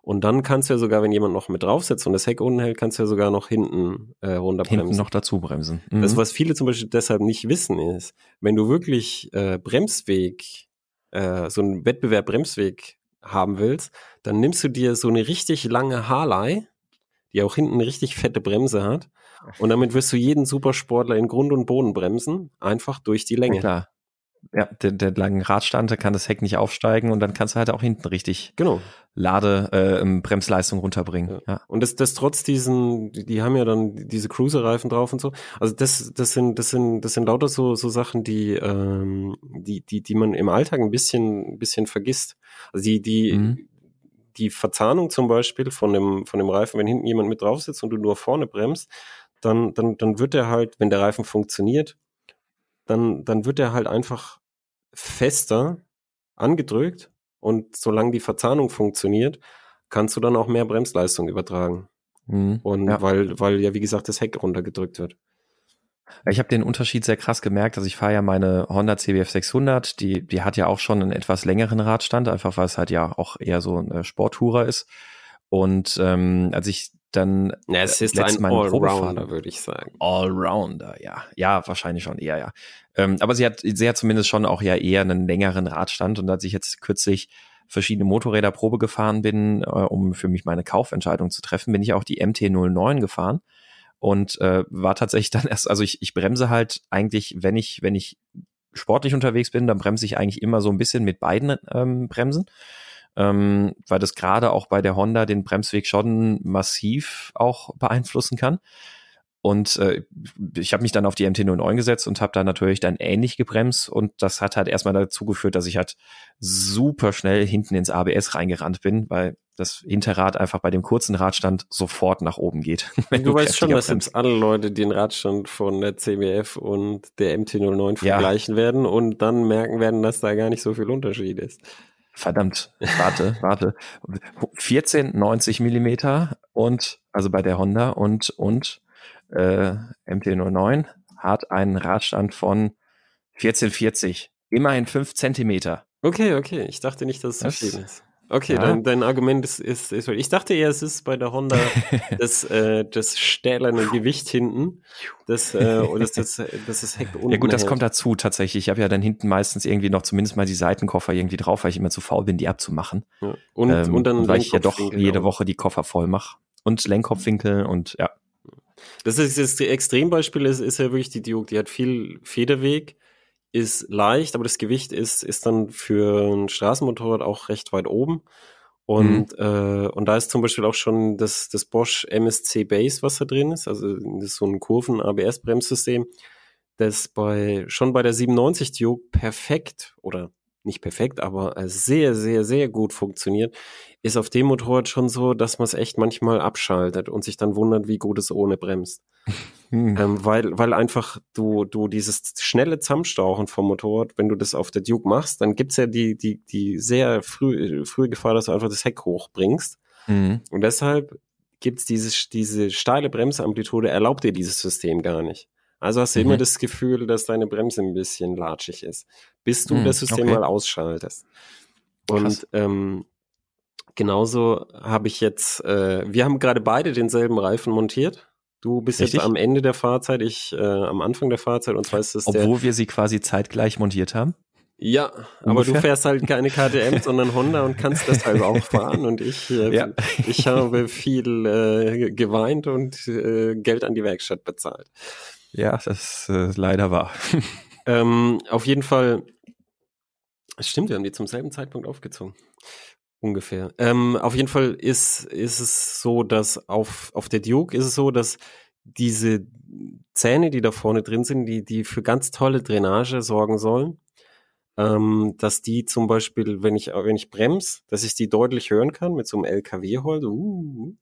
[SPEAKER 2] Und dann kannst du ja sogar, wenn jemand noch mit drauf sitzt und das Heck unten hält, kannst du ja sogar noch hinten äh, runterbremsen.
[SPEAKER 1] Hinten noch dazu bremsen. Mhm.
[SPEAKER 2] Das, was viele zum Beispiel deshalb nicht wissen, ist, wenn du wirklich äh, Bremsweg, äh, so einen Wettbewerb Bremsweg haben willst, dann nimmst du dir so eine richtig lange Harley, die auch hinten eine richtig fette Bremse hat, und damit wirst du jeden Supersportler in Grund und Boden bremsen, einfach durch die
[SPEAKER 1] Ja,
[SPEAKER 2] Länge.
[SPEAKER 1] klar. Ja, der, der langen Radstand, da kann das Heck nicht aufsteigen und dann kannst du halt auch hinten richtig
[SPEAKER 2] Genau.
[SPEAKER 1] Lade, äh, Bremsleistung runterbringen. Ja.
[SPEAKER 2] Und das, das trotz diesen, die, die haben ja dann diese Cruiser-Reifen drauf und so. Also das, das sind, das sind, das sind lauter so, so Sachen, die, ähm, die, die, die man im Alltag ein bisschen, ein bisschen vergisst. Also die, die,
[SPEAKER 1] Mhm.
[SPEAKER 2] die Verzahnung zum Beispiel von dem, von dem Reifen, wenn hinten jemand mit drauf sitzt und du nur vorne bremst, dann, dann, dann wird er halt, wenn der Reifen funktioniert, dann, dann wird er halt einfach fester angedrückt und solange die Verzahnung funktioniert, kannst du dann auch mehr Bremsleistung übertragen.
[SPEAKER 1] Mhm.
[SPEAKER 2] Und
[SPEAKER 1] ja.
[SPEAKER 2] weil, weil ja, wie gesagt, das Heck runtergedrückt wird.
[SPEAKER 1] Ich habe den Unterschied sehr krass gemerkt. Also ich fahre ja meine Honda CBF 600, die, die hat ja auch schon einen etwas längeren Radstand, einfach weil es halt ja auch eher so ein äh, Sporttourer ist. Und ähm, als ich dann
[SPEAKER 2] Ja, es
[SPEAKER 1] äh,
[SPEAKER 2] ist ein Allrounder, würde ich sagen.
[SPEAKER 1] Allrounder, ja. Ja, wahrscheinlich schon eher, ja. Ähm, aber sie hat, sie hat zumindest schon auch ja eher einen längeren Radstand und als ich jetzt kürzlich verschiedene Motorräder Probe gefahren bin, äh, um für mich meine Kaufentscheidung zu treffen, bin ich auch die MT09 gefahren und äh, war tatsächlich dann [laughs] erst, also ich, ich bremse halt eigentlich, wenn ich, wenn ich sportlich unterwegs bin, dann bremse ich eigentlich immer so ein bisschen mit beiden ähm, Bremsen ähm, weil das gerade auch bei der Honda den Bremsweg schon massiv auch beeinflussen kann. Und äh, ich habe mich dann auf die MT-09 gesetzt und habe da natürlich dann ähnlich gebremst und das hat halt erstmal dazu geführt, dass ich halt super schnell hinten ins ABS reingerannt bin, weil das Hinterrad einfach bei dem kurzen Radstand sofort nach oben geht. [laughs] wenn
[SPEAKER 2] Du weißt schon, dass
[SPEAKER 1] bremst.
[SPEAKER 2] jetzt alle Leute den Radstand von der CBF und der MT-09
[SPEAKER 1] Ja.
[SPEAKER 2] vergleichen werden und dann merken werden, dass da gar nicht so viel Unterschied ist.
[SPEAKER 1] Verdammt, warte, [laughs] warte. 1490 Millimeter und also bei der Honda und und äh, MT-09 hat einen Radstand von 1440. Immerhin 5 Zentimeter.
[SPEAKER 2] Okay, okay. Ich dachte nicht, dass es so
[SPEAKER 1] Das-
[SPEAKER 2] viel ist. Okay,
[SPEAKER 1] Ja.
[SPEAKER 2] dein, dein Argument ist, ist, ist. Ich dachte eher, es ist bei der Honda [laughs] das, äh, das stählerne Gewicht hinten, das, äh, das, das, das, das Heck unten.
[SPEAKER 1] Ja gut, das
[SPEAKER 2] hält.
[SPEAKER 1] kommt dazu tatsächlich. Ich habe ja dann hinten meistens irgendwie noch zumindest mal die Seitenkoffer irgendwie drauf, weil ich immer zu faul bin, die abzumachen.
[SPEAKER 2] Ja. Und,
[SPEAKER 1] ähm,
[SPEAKER 2] und dann
[SPEAKER 1] weil ich ja doch jede. Woche die Koffer voll mache. Und Lenkkopfwinkel und ja.
[SPEAKER 2] Das ist das Extrembeispiel ist, ist ja wirklich die Duke. Die hat viel Federweg, ist leicht, aber das Gewicht ist, ist dann für ein Straßenmotorrad auch recht weit oben. Und, äh, und da ist zum Beispiel auch schon das, das Bosch MSC Base, was da drin ist. Also das ist so ein Kurven-ABS-Bremssystem, das bei schon bei der 97 Duke perfekt oder nicht perfekt, aber äh, sehr, sehr, sehr gut funktioniert, ist auf dem Motorrad schon so, dass man es echt manchmal abschaltet und sich dann wundert, wie gut es ohne bremst. [laughs]
[SPEAKER 1] Hm.
[SPEAKER 2] Ähm, weil, weil einfach du, du dieses schnelle Zusammenstauchen vom Motorrad, wenn du das auf der Duke machst, dann gibt's ja die, die, die sehr früh, frühe Gefahr, dass du einfach das Heck hochbringst.
[SPEAKER 1] Mhm.
[SPEAKER 2] Und deshalb gibt's dieses, diese steile Bremsamplitude, erlaubt dir dieses System gar nicht. Also hast du
[SPEAKER 1] Mhm.
[SPEAKER 2] immer das Gefühl, dass deine Bremse ein bisschen latschig ist, bis du
[SPEAKER 1] Mhm,
[SPEAKER 2] das System
[SPEAKER 1] okay.
[SPEAKER 2] mal ausschaltest. Und
[SPEAKER 1] Krass.
[SPEAKER 2] ähm, genauso habe ich jetzt, äh, wir haben gerade beide denselben Reifen montiert. Du bist
[SPEAKER 1] Richtig.
[SPEAKER 2] jetzt am Ende der Fahrzeit, ich äh, am Anfang der Fahrzeit und zwar ist es der.
[SPEAKER 1] Obwohl wir sie quasi zeitgleich montiert haben.
[SPEAKER 2] Ja, aber du
[SPEAKER 1] Ungefähr.
[SPEAKER 2] fährst halt keine KTM, [laughs] sondern Honda und kannst deshalb auch fahren. Und ich, äh,
[SPEAKER 1] Ja.
[SPEAKER 2] ich habe viel äh, geweint und äh, Geld an die Werkstatt bezahlt.
[SPEAKER 1] Ja, das äh, leider war. [laughs]
[SPEAKER 2] Ähm, auf jeden Fall, es stimmt, wir haben die zum selben Zeitpunkt aufgezogen. ungefähr. Ähm, auf jeden Fall ist, ist es so, dass auf, auf der Duke ist es so, dass diese Zähne, die da vorne drin sind, die, die für ganz tolle Drainage sorgen sollen, ähm, dass die zum Beispiel, wenn ich, wenn ich bremse, dass ich die deutlich hören kann mit so einem LKW-Holz, uh,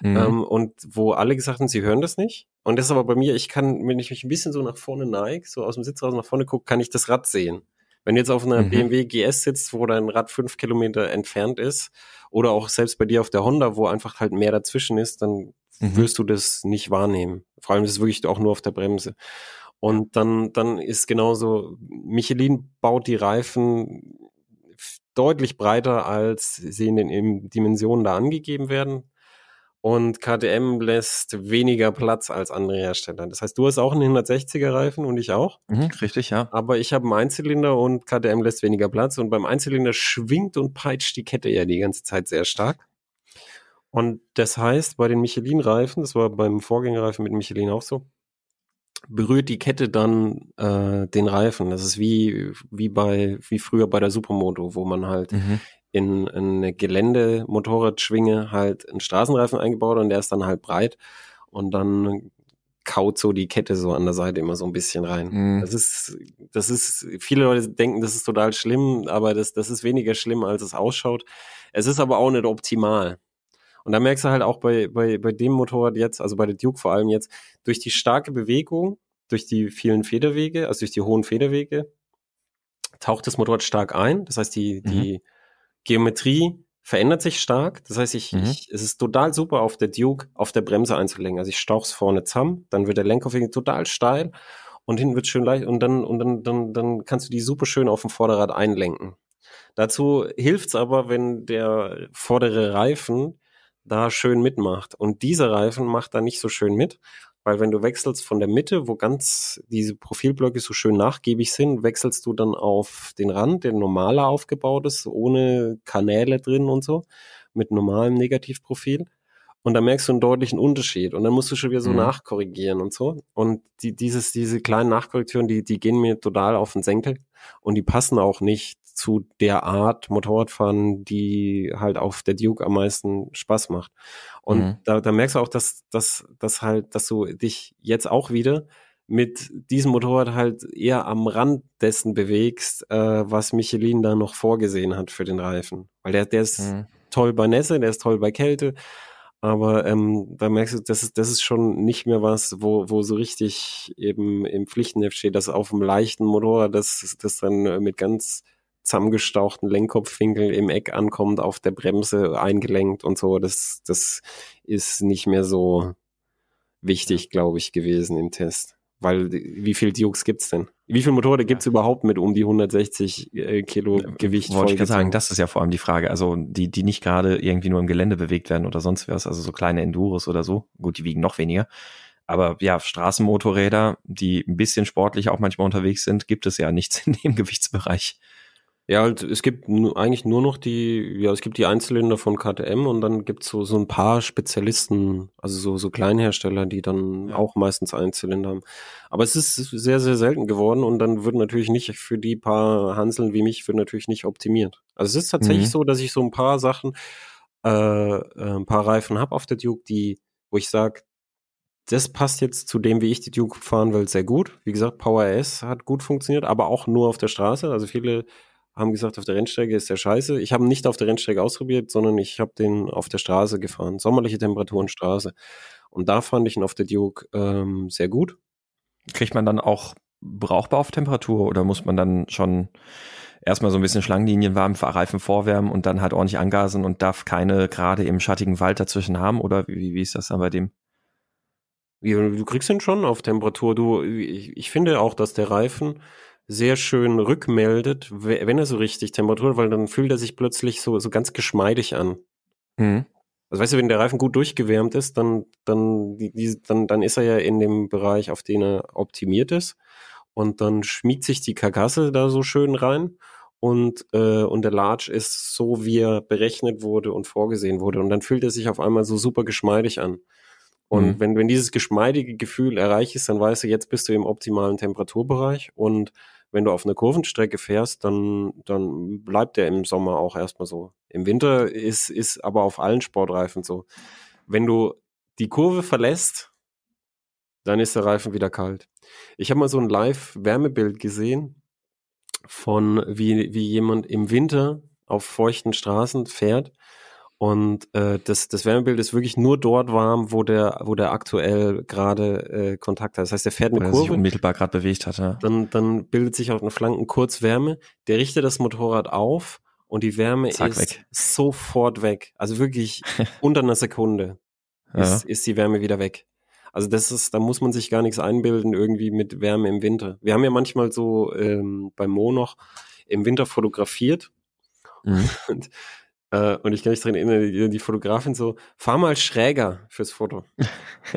[SPEAKER 2] mhm. ähm, und wo alle gesagt haben, sie hören das nicht. Und das ist aber bei mir, ich kann, wenn ich mich ein bisschen so nach vorne neige, so aus dem Sitz raus nach vorne gucke, kann ich das Rad sehen. Wenn du jetzt auf einer mhm. BMW GS sitzt, wo dein Rad fünf Kilometer entfernt ist, oder auch selbst bei dir auf der Honda, wo einfach halt mehr dazwischen ist, dann mhm. wirst du das nicht wahrnehmen. Vor allem ist es wirklich auch nur auf der Bremse. Und dann, dann ist genauso, Michelin baut die Reifen deutlich breiter, als sie in den Dimensionen da angegeben werden. Und KTM lässt weniger Platz als andere Hersteller. Das heißt, du hast auch einen 160er Reifen und ich auch.
[SPEAKER 1] Mhm, richtig, ja.
[SPEAKER 2] Aber ich habe einen Einzylinder und KTM lässt weniger Platz. Und beim Einzylinder schwingt und peitscht die Kette ja die ganze Zeit sehr stark. Und das heißt, bei den Michelin-Reifen, das war beim Vorgängerreifen mit Michelin auch so, berührt die Kette dann äh, den Reifen. Das ist wie, wie bei, wie früher bei der Supermoto, wo man halt mhm. In, in eine Geländemotorradschwinge halt einen Straßenreifen eingebaut und der ist dann halt breit und dann kaut so die Kette so an der Seite immer so ein bisschen rein. Mhm. Das ist, das ist, viele Leute denken, das ist total schlimm, aber das, das ist weniger schlimm, als es ausschaut. Es ist aber auch nicht optimal. Und da merkst du halt auch bei, bei, bei dem Motorrad jetzt, also bei der Duke vor allem jetzt, durch die starke Bewegung, durch die vielen Federwege, also durch die hohen Federwege, taucht das Motorrad stark ein. Das heißt, die, mhm. die Geometrie verändert sich stark. Das heißt, ich, mhm. ich, es ist total super, auf der Duke auf der Bremse einzulenken. Also ich stauch's vorne zusammen, dann wird der Lenkaufweg total steil und hinten wird schön leicht und dann, und dann, dann, dann kannst du die super schön auf dem Vorderrad einlenken. Dazu hilft's aber, wenn der vordere Reifen da schön mitmacht. Und dieser Reifen macht da nicht so schön mit, weil wenn du wechselst von der Mitte, wo ganz diese Profilblöcke so schön nachgiebig sind, wechselst du dann auf den Rand, der normaler aufgebaut ist, ohne Kanäle drin und so, mit normalem Negativprofil. Und da merkst du einen deutlichen Unterschied. Und dann musst du schon wieder so mhm. nachkorrigieren und so. Und die, dieses, diese kleinen Nachkorrekturen, die, die gehen mir total auf den Senkel. Und die passen auch nicht zu der Art Motorradfahren, die halt auf der Duke am meisten Spaß macht. Und mhm. da, da merkst du auch, dass, dass, dass halt, dass du dich jetzt auch wieder mit diesem Motorrad halt eher am Rand dessen bewegst, äh, was Michelin da noch vorgesehen hat für den Reifen. Weil der, der ist mhm. toll bei Nässe, der ist toll bei Kälte, aber ähm, da merkst du, das ist, das ist schon nicht mehr was, wo, wo so richtig eben im Pflichtenheft steht, dass auf einem leichten Motorrad, das, das dann mit ganz zusammengestauchten Lenkkopfwinkel im Eck ankommt, auf der Bremse eingelenkt und so. Das, das ist nicht mehr so wichtig, glaube ich, gewesen im Test. Weil wie viel Dukes gibt's denn? Wie viele Motorräder gibt's überhaupt mit um die 160 äh, Kilo Gewicht?
[SPEAKER 1] Wollte ich gerade sagen, das ist ja vor allem die Frage. Also die, die nicht gerade irgendwie nur im Gelände bewegt werden oder sonst was, also so kleine Enduros oder so. Gut, die wiegen noch weniger. Aber ja, Straßenmotorräder, die ein bisschen sportlich auch manchmal unterwegs sind, gibt es ja nichts in dem [laughs] Gewichtsbereich.
[SPEAKER 2] Ja, halt, es gibt eigentlich nur noch die, ja, es gibt die Einzylinder von KTM und dann gibt's so, so ein paar Spezialisten, also so, so Kleinhersteller, die dann ja. auch meistens Einzylinder haben. Aber es ist sehr, sehr selten geworden und dann wird natürlich nicht für die paar Hanseln wie mich, wird natürlich nicht optimiert. Also es ist tatsächlich mhm. so, dass ich so ein paar Sachen, äh, äh ein paar Reifen habe auf der Duke, die, wo ich sage, das passt jetzt zu dem, wie ich die Duke fahren will, sehr gut. Wie gesagt, Power S hat gut funktioniert, aber auch nur auf der Straße. Also viele haben gesagt, auf der Rennstrecke ist der scheiße. Ich habe ihn nicht auf der Rennstrecke ausprobiert, sondern ich habe den auf der Straße gefahren. Sommerliche Temperaturen, Straße. Und da fand ich ihn auf der Duke ähm, sehr gut.
[SPEAKER 1] Kriegt man dann auch brauchbar auf Temperatur oder muss man dann schon erstmal so ein bisschen Schlangenlinien warm, Reifen vorwärmen und dann halt ordentlich angasen und darf keine gerade im schattigen Wald dazwischen haben? Oder wie, wie ist das dann bei dem?
[SPEAKER 2] Ja, du kriegst ihn schon auf Temperatur. Du, ich, ich finde auch, dass der Reifen sehr schön rückmeldet, wenn er so richtig Temperatur, weil dann fühlt er sich plötzlich so, so ganz geschmeidig an. Mhm. Also weißt du, wenn der Reifen gut durchgewärmt ist, dann, dann, die, dann, dann ist er ja in dem Bereich, auf den er optimiert ist. Und dann schmiegt sich die Karkasse da so schön rein. Und, äh, und der Large ist so, wie er berechnet wurde und vorgesehen wurde. Und dann fühlt er sich auf einmal so super geschmeidig an. Und mhm. wenn, wenn dieses geschmeidige Gefühl erreicht ist, dann weißt du, jetzt bist du im optimalen Temperaturbereich und wenn du auf einer Kurvenstrecke fährst, dann, dann bleibt der im Sommer auch erstmal so. Im Winter ist, ist aber auf allen Sportreifen so. Wenn du die Kurve verlässt, dann ist der Reifen wieder kalt. Ich habe mal so ein Live-Wärmebild gesehen von wie, wie jemand im Winter auf feuchten Straßen fährt und äh, das, das Wärmebild ist wirklich nur dort warm, wo der, wo der aktuell gerade äh, Kontakt hat. Das heißt, der fährt eine Weil Kurve.
[SPEAKER 1] sich unmittelbar gerade bewegt hat, ja.
[SPEAKER 2] Dann, dann bildet sich auf den Flanken kurz Wärme. Der richtet das Motorrad auf und die Wärme Zack, ist weg. sofort weg. Also wirklich [laughs] unter einer Sekunde ist, ja. ist die Wärme wieder weg. Also das ist, da muss man sich gar nichts einbilden, irgendwie mit Wärme im Winter. Wir haben ja manchmal so ähm, beim Mo noch im Winter fotografiert. Mhm. [laughs] Und äh, und ich kann mich daran erinnern, die, die, Fotografin so, fahr mal schräger fürs Foto.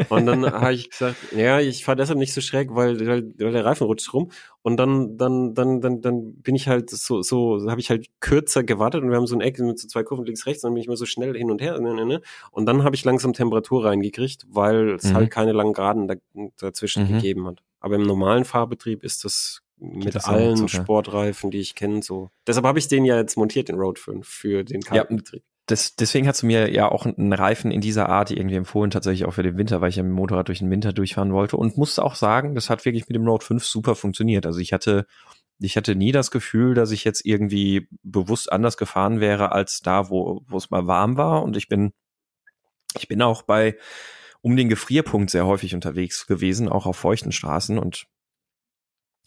[SPEAKER 2] und dann [laughs] habe ich gesagt, ja, ich fahre deshalb nicht so schräg, weil, weil, weil, der Reifen rutscht rum. Und dann, dann, dann, dann, dann bin ich halt so, so, habe ich halt kürzer gewartet und wir haben so ein Eck mit so zwei Kurven links, rechts, und dann bin ich mal so schnell hin und her. Ne, ne, ne. Und dann habe ich langsam Temperatur reingekriegt, weil es mhm. halt keine langen Graden da, dazwischen mhm. gegeben hat. Aber im normalen Fahrbetrieb ist das mit allen so, Sportreifen, die ich kenne, so. Deshalb habe ich den ja jetzt montiert, den Road 5, für den
[SPEAKER 1] Kaltbetrieb. Ja, das, deswegen hast du mir ja auch einen Reifen in dieser Art irgendwie empfohlen, tatsächlich auch für den Winter, weil ich ja mit dem Motorrad durch den Winter durchfahren wollte und musste auch sagen, das hat wirklich mit dem Road 5 super funktioniert. Also ich hatte, ich hatte nie das Gefühl, dass ich jetzt irgendwie bewusst anders gefahren wäre als da, wo, wo es mal warm war und ich bin, ich bin auch bei, um den Gefrierpunkt sehr häufig unterwegs gewesen, auch auf feuchten Straßen und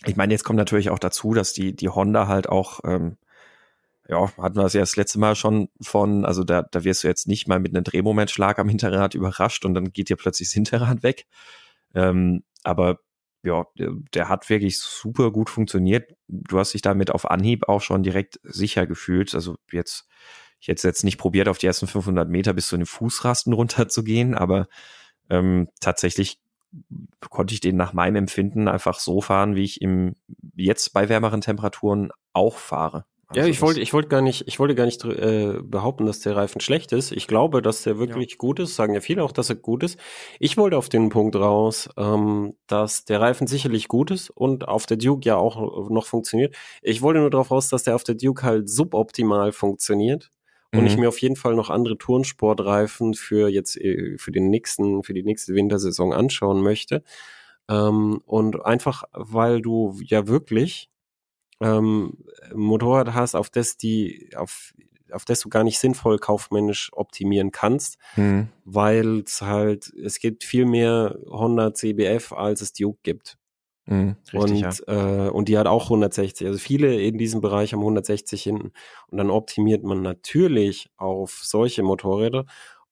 [SPEAKER 1] ich meine, jetzt kommt natürlich auch dazu, dass die, die Honda halt auch, ähm, ja, hatten wir das ja das letzte Mal schon von, also da, da wirst du jetzt nicht mal mit einem Drehmomentschlag am Hinterrad überrascht und dann geht dir plötzlich das Hinterrad weg. Ähm, aber ja, der, hat wirklich super gut funktioniert. Du hast dich damit auf Anhieb auch schon direkt sicher gefühlt. Also jetzt, ich hätte jetzt nicht probiert, auf die ersten 500 Meter bis zu den Fußrasten [laughs] runterzugehen, aber ähm, tatsächlich konnte ich den nach meinem Empfinden einfach so fahren, wie ich im jetzt bei wärmeren Temperaturen auch fahre.
[SPEAKER 2] Also ja, ich wollte, ich wollte gar nicht, ich wollte gar nicht äh, behaupten, dass der Reifen schlecht ist. Ich glaube, dass der wirklich ja. gut ist. Sagen ja viele auch, dass er gut ist. Ich wollte auf den Punkt raus, ähm, dass der Reifen sicherlich gut ist und auf der Duke ja auch noch funktioniert. Ich wollte nur darauf raus, dass der auf der Duke halt suboptimal funktioniert und mhm. ich mir auf jeden Fall noch andere Turnsportreifen für jetzt äh, für den nächsten für die nächste Wintersaison anschauen möchte ähm, und einfach weil du ja wirklich ähm, Motorrad hast, auf das die auf auf das du gar nicht sinnvoll kaufmännisch optimieren kannst, mhm. weil es halt es gibt viel mehr Honda CBF als es Duke gibt. Mhm, richtig, und, ja. äh, und die hat auch 160. Also viele in diesem Bereich haben 160 hinten. Und dann optimiert man natürlich auf solche Motorräder.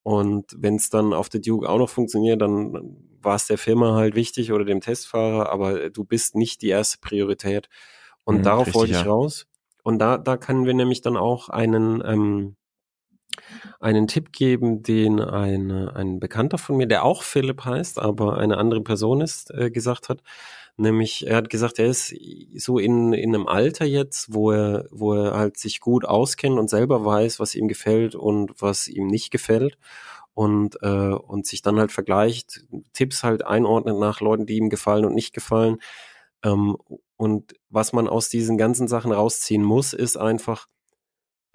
[SPEAKER 2] Und wenn es dann auf der Duke auch noch funktioniert, dann war es der Firma halt wichtig oder dem Testfahrer, aber du bist nicht die erste Priorität. Und mhm, darauf richtig, wollte ich ja. raus. Und da, da können wir nämlich dann auch einen, ähm, einen Tipp geben, den ein, ein Bekannter von mir, der auch Philipp heißt, aber eine andere Person ist, äh, gesagt hat. Nämlich, er hat gesagt, er ist so in, in einem Alter jetzt, wo er, wo er halt sich gut auskennt und selber weiß, was ihm gefällt und was ihm nicht gefällt. Und, äh, und sich dann halt vergleicht, Tipps halt einordnet nach Leuten, die ihm gefallen und nicht gefallen. Ähm, und was man aus diesen ganzen Sachen rausziehen muss, ist einfach,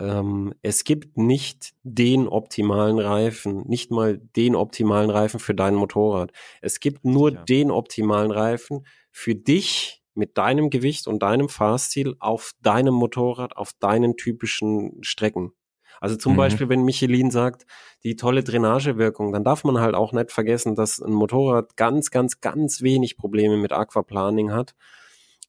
[SPEAKER 2] ähm, es gibt nicht den optimalen Reifen, nicht mal den optimalen Reifen für dein Motorrad. Es gibt nur ja. den optimalen Reifen für dich mit deinem Gewicht und deinem Fahrstil auf deinem Motorrad, auf deinen typischen Strecken. Also zum mhm. Beispiel, wenn Michelin sagt, die tolle Drainagewirkung, dann darf man halt auch nicht vergessen, dass ein Motorrad ganz, ganz, ganz wenig Probleme mit Aquaplaning hat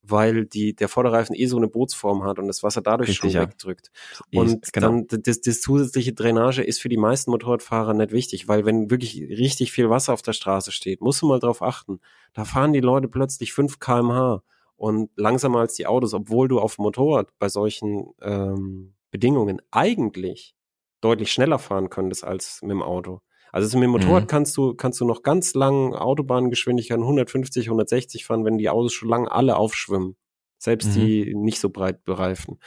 [SPEAKER 2] weil die, der Vorderreifen eh so eine Bootsform hat und das Wasser dadurch Richtig, schon ja. wegdrückt. Und genau. dann das, das zusätzliche Drainage ist für die meisten Motorradfahrer nicht wichtig, weil wenn wirklich richtig viel Wasser auf der Straße steht, musst du mal drauf achten. Da fahren die Leute plötzlich 5 kmh und langsamer als die Autos, obwohl du auf dem Motorrad bei solchen ähm, Bedingungen eigentlich deutlich schneller fahren könntest als mit dem Auto. Also mit dem Motorrad mhm. kannst du, kannst du noch ganz lang Autobahngeschwindigkeiten 150, 160 fahren, wenn die Autos schon lange alle aufschwimmen. Selbst mhm. die nicht so breit bereifen.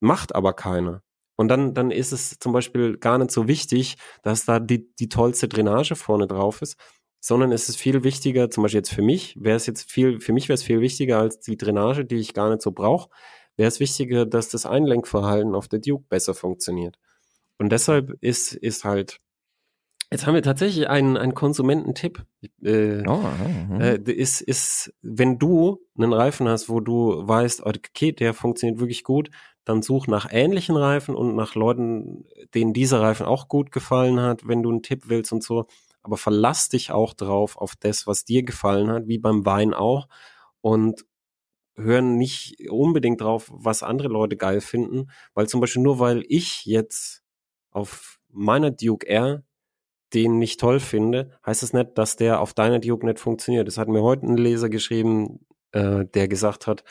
[SPEAKER 2] Macht aber keiner. Und dann, dann ist es zum Beispiel gar nicht so wichtig, dass da die, die tollste Drainage vorne drauf ist. sondern es ist viel wichtiger, zum Beispiel jetzt für mich, wäre es jetzt viel, für mich wäre es viel wichtiger als die Drainage, die ich gar nicht so brauche, wäre es wichtiger, dass das Einlenkverhalten auf der Duke besser funktioniert. Und deshalb ist, ist halt, jetzt haben wir tatsächlich einen, einen Konsumententipp. Äh, oh, oh, äh, ist, ist, wenn du einen Reifen hast, wo du weißt, okay, der funktioniert wirklich gut, dann such nach ähnlichen Reifen und nach Leuten, denen dieser Reifen auch gut gefallen hat, wenn du einen Tipp willst und so. Aber verlass dich auch drauf, auf das, was dir gefallen hat, wie beim Wein auch. Und hören nicht unbedingt drauf, was andere Leute geil finden, weil zum Beispiel nur weil ich jetzt auf meiner Duke R den nicht toll finde, heißt es das nicht, dass der auf deiner Duke nicht funktioniert. Das hat mir heute ein Leser geschrieben, äh, der gesagt hat,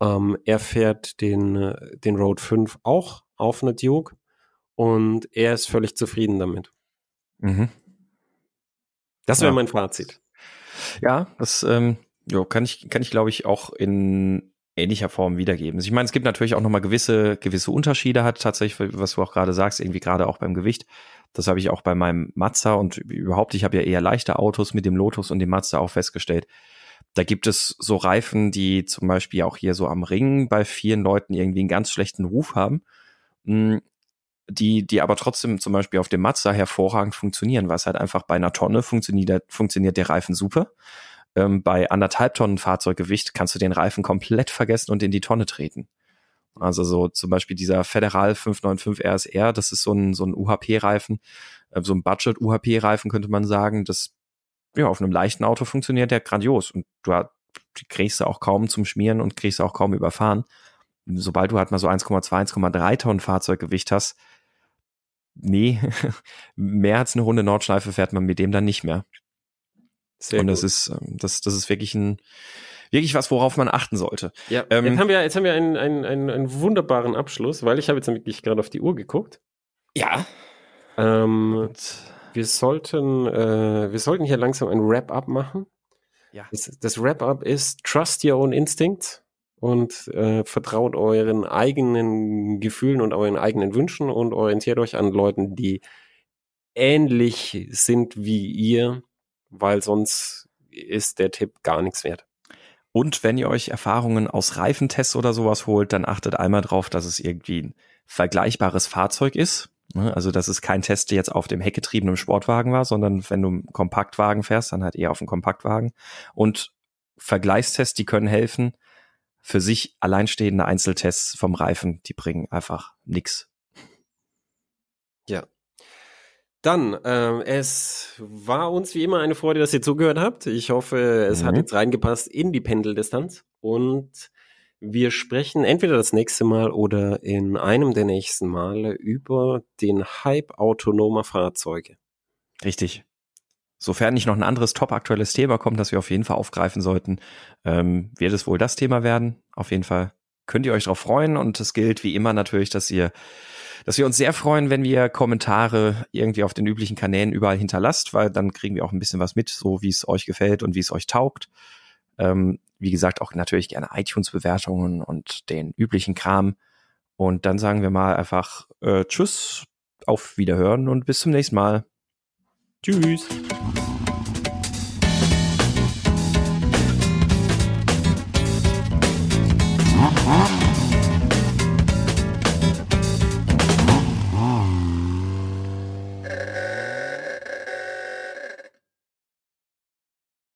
[SPEAKER 2] ähm, er fährt den, äh, den Road 5 auch auf einer Duke und er ist völlig zufrieden damit. Mhm. Das wäre ja. mein Fazit.
[SPEAKER 1] Ja, das ähm, jo, kann ich, kann ich glaube ich auch in ähnlicher Form wiedergeben. Also ich meine, es gibt natürlich auch nochmal gewisse, gewisse Unterschiede hat tatsächlich, was du auch gerade sagst, irgendwie gerade auch beim Gewicht. Das habe ich auch bei meinem Mazda und überhaupt, ich habe ja eher leichte Autos mit dem Lotus und dem Mazda auch festgestellt. Da gibt es so Reifen, die zum Beispiel auch hier so am Ring bei vielen Leuten irgendwie einen ganz schlechten Ruf haben, hm, die, die aber trotzdem zum Beispiel auf dem Mazda hervorragend funktionieren, weil es halt einfach bei einer Tonne funktioniert, funktioniert der Reifen super. Ähm, bei anderthalb Tonnen Fahrzeuggewicht kannst du den Reifen komplett vergessen und in die Tonne treten. Also so zum Beispiel dieser Federal 595 RSR, das ist so ein, so ein UHP-Reifen, äh, so ein Budget-UHP-Reifen könnte man sagen. Das ja, auf einem leichten Auto funktioniert der grandios und du kriegst du auch kaum zum Schmieren und kriegst auch kaum überfahren. Sobald du halt mal so 1,2, 1,3 Tonnen Fahrzeuggewicht hast, nee, [laughs] mehr als eine Runde Nordschleife fährt man mit dem dann nicht mehr. Sehr und gut. das ist, ähm, das, das ist wirklich ein, wirklich was, worauf man achten sollte.
[SPEAKER 2] Ja, ähm, jetzt haben wir, jetzt haben wir einen, einen, einen, einen wunderbaren Abschluss, weil ich habe jetzt wirklich gerade auf die Uhr geguckt.
[SPEAKER 1] Ja.
[SPEAKER 2] Ähm, wir sollten, äh, wir sollten hier langsam ein Wrap-up machen. Ja. Das, das Wrap-up ist Trust Your Own Instincts und äh, vertraut euren eigenen Gefühlen und euren eigenen Wünschen und orientiert euch an Leuten, die ähnlich sind wie ihr, weil sonst ist der Tipp gar nichts wert.
[SPEAKER 1] Und wenn ihr euch Erfahrungen aus Reifentests oder sowas holt, dann achtet einmal drauf, dass es irgendwie ein vergleichbares Fahrzeug ist. Ne? Also, dass es kein Test jetzt auf dem heckgetriebenen Sportwagen war, sondern wenn du einen Kompaktwagen fährst, dann halt eher auf dem Kompaktwagen. Und Vergleichstests, die können helfen. Für sich alleinstehende Einzeltests vom Reifen, die bringen einfach nix.
[SPEAKER 2] Ja. Dann, äh, es war uns wie immer eine Freude, dass ihr zugehört habt. Ich hoffe, es mhm. hat jetzt reingepasst in die Pendeldistanz. Und wir sprechen entweder das nächste Mal oder in einem der nächsten Male über den Hype autonomer Fahrzeuge.
[SPEAKER 1] Richtig. Sofern nicht noch ein anderes top aktuelles Thema kommt, das wir auf jeden Fall aufgreifen sollten, ähm, wird es wohl das Thema werden. Auf jeden Fall könnt ihr euch darauf freuen und es gilt wie immer natürlich, dass ihr, dass wir uns sehr freuen, wenn wir Kommentare irgendwie auf den üblichen Kanälen überall hinterlasst, weil dann kriegen wir auch ein bisschen was mit, so wie es euch gefällt und wie es euch taugt. Ähm, wie gesagt, auch natürlich gerne iTunes-Bewertungen und den üblichen Kram. Und dann sagen wir mal einfach äh, Tschüss, auf Wiederhören und bis zum nächsten Mal. Tschüss.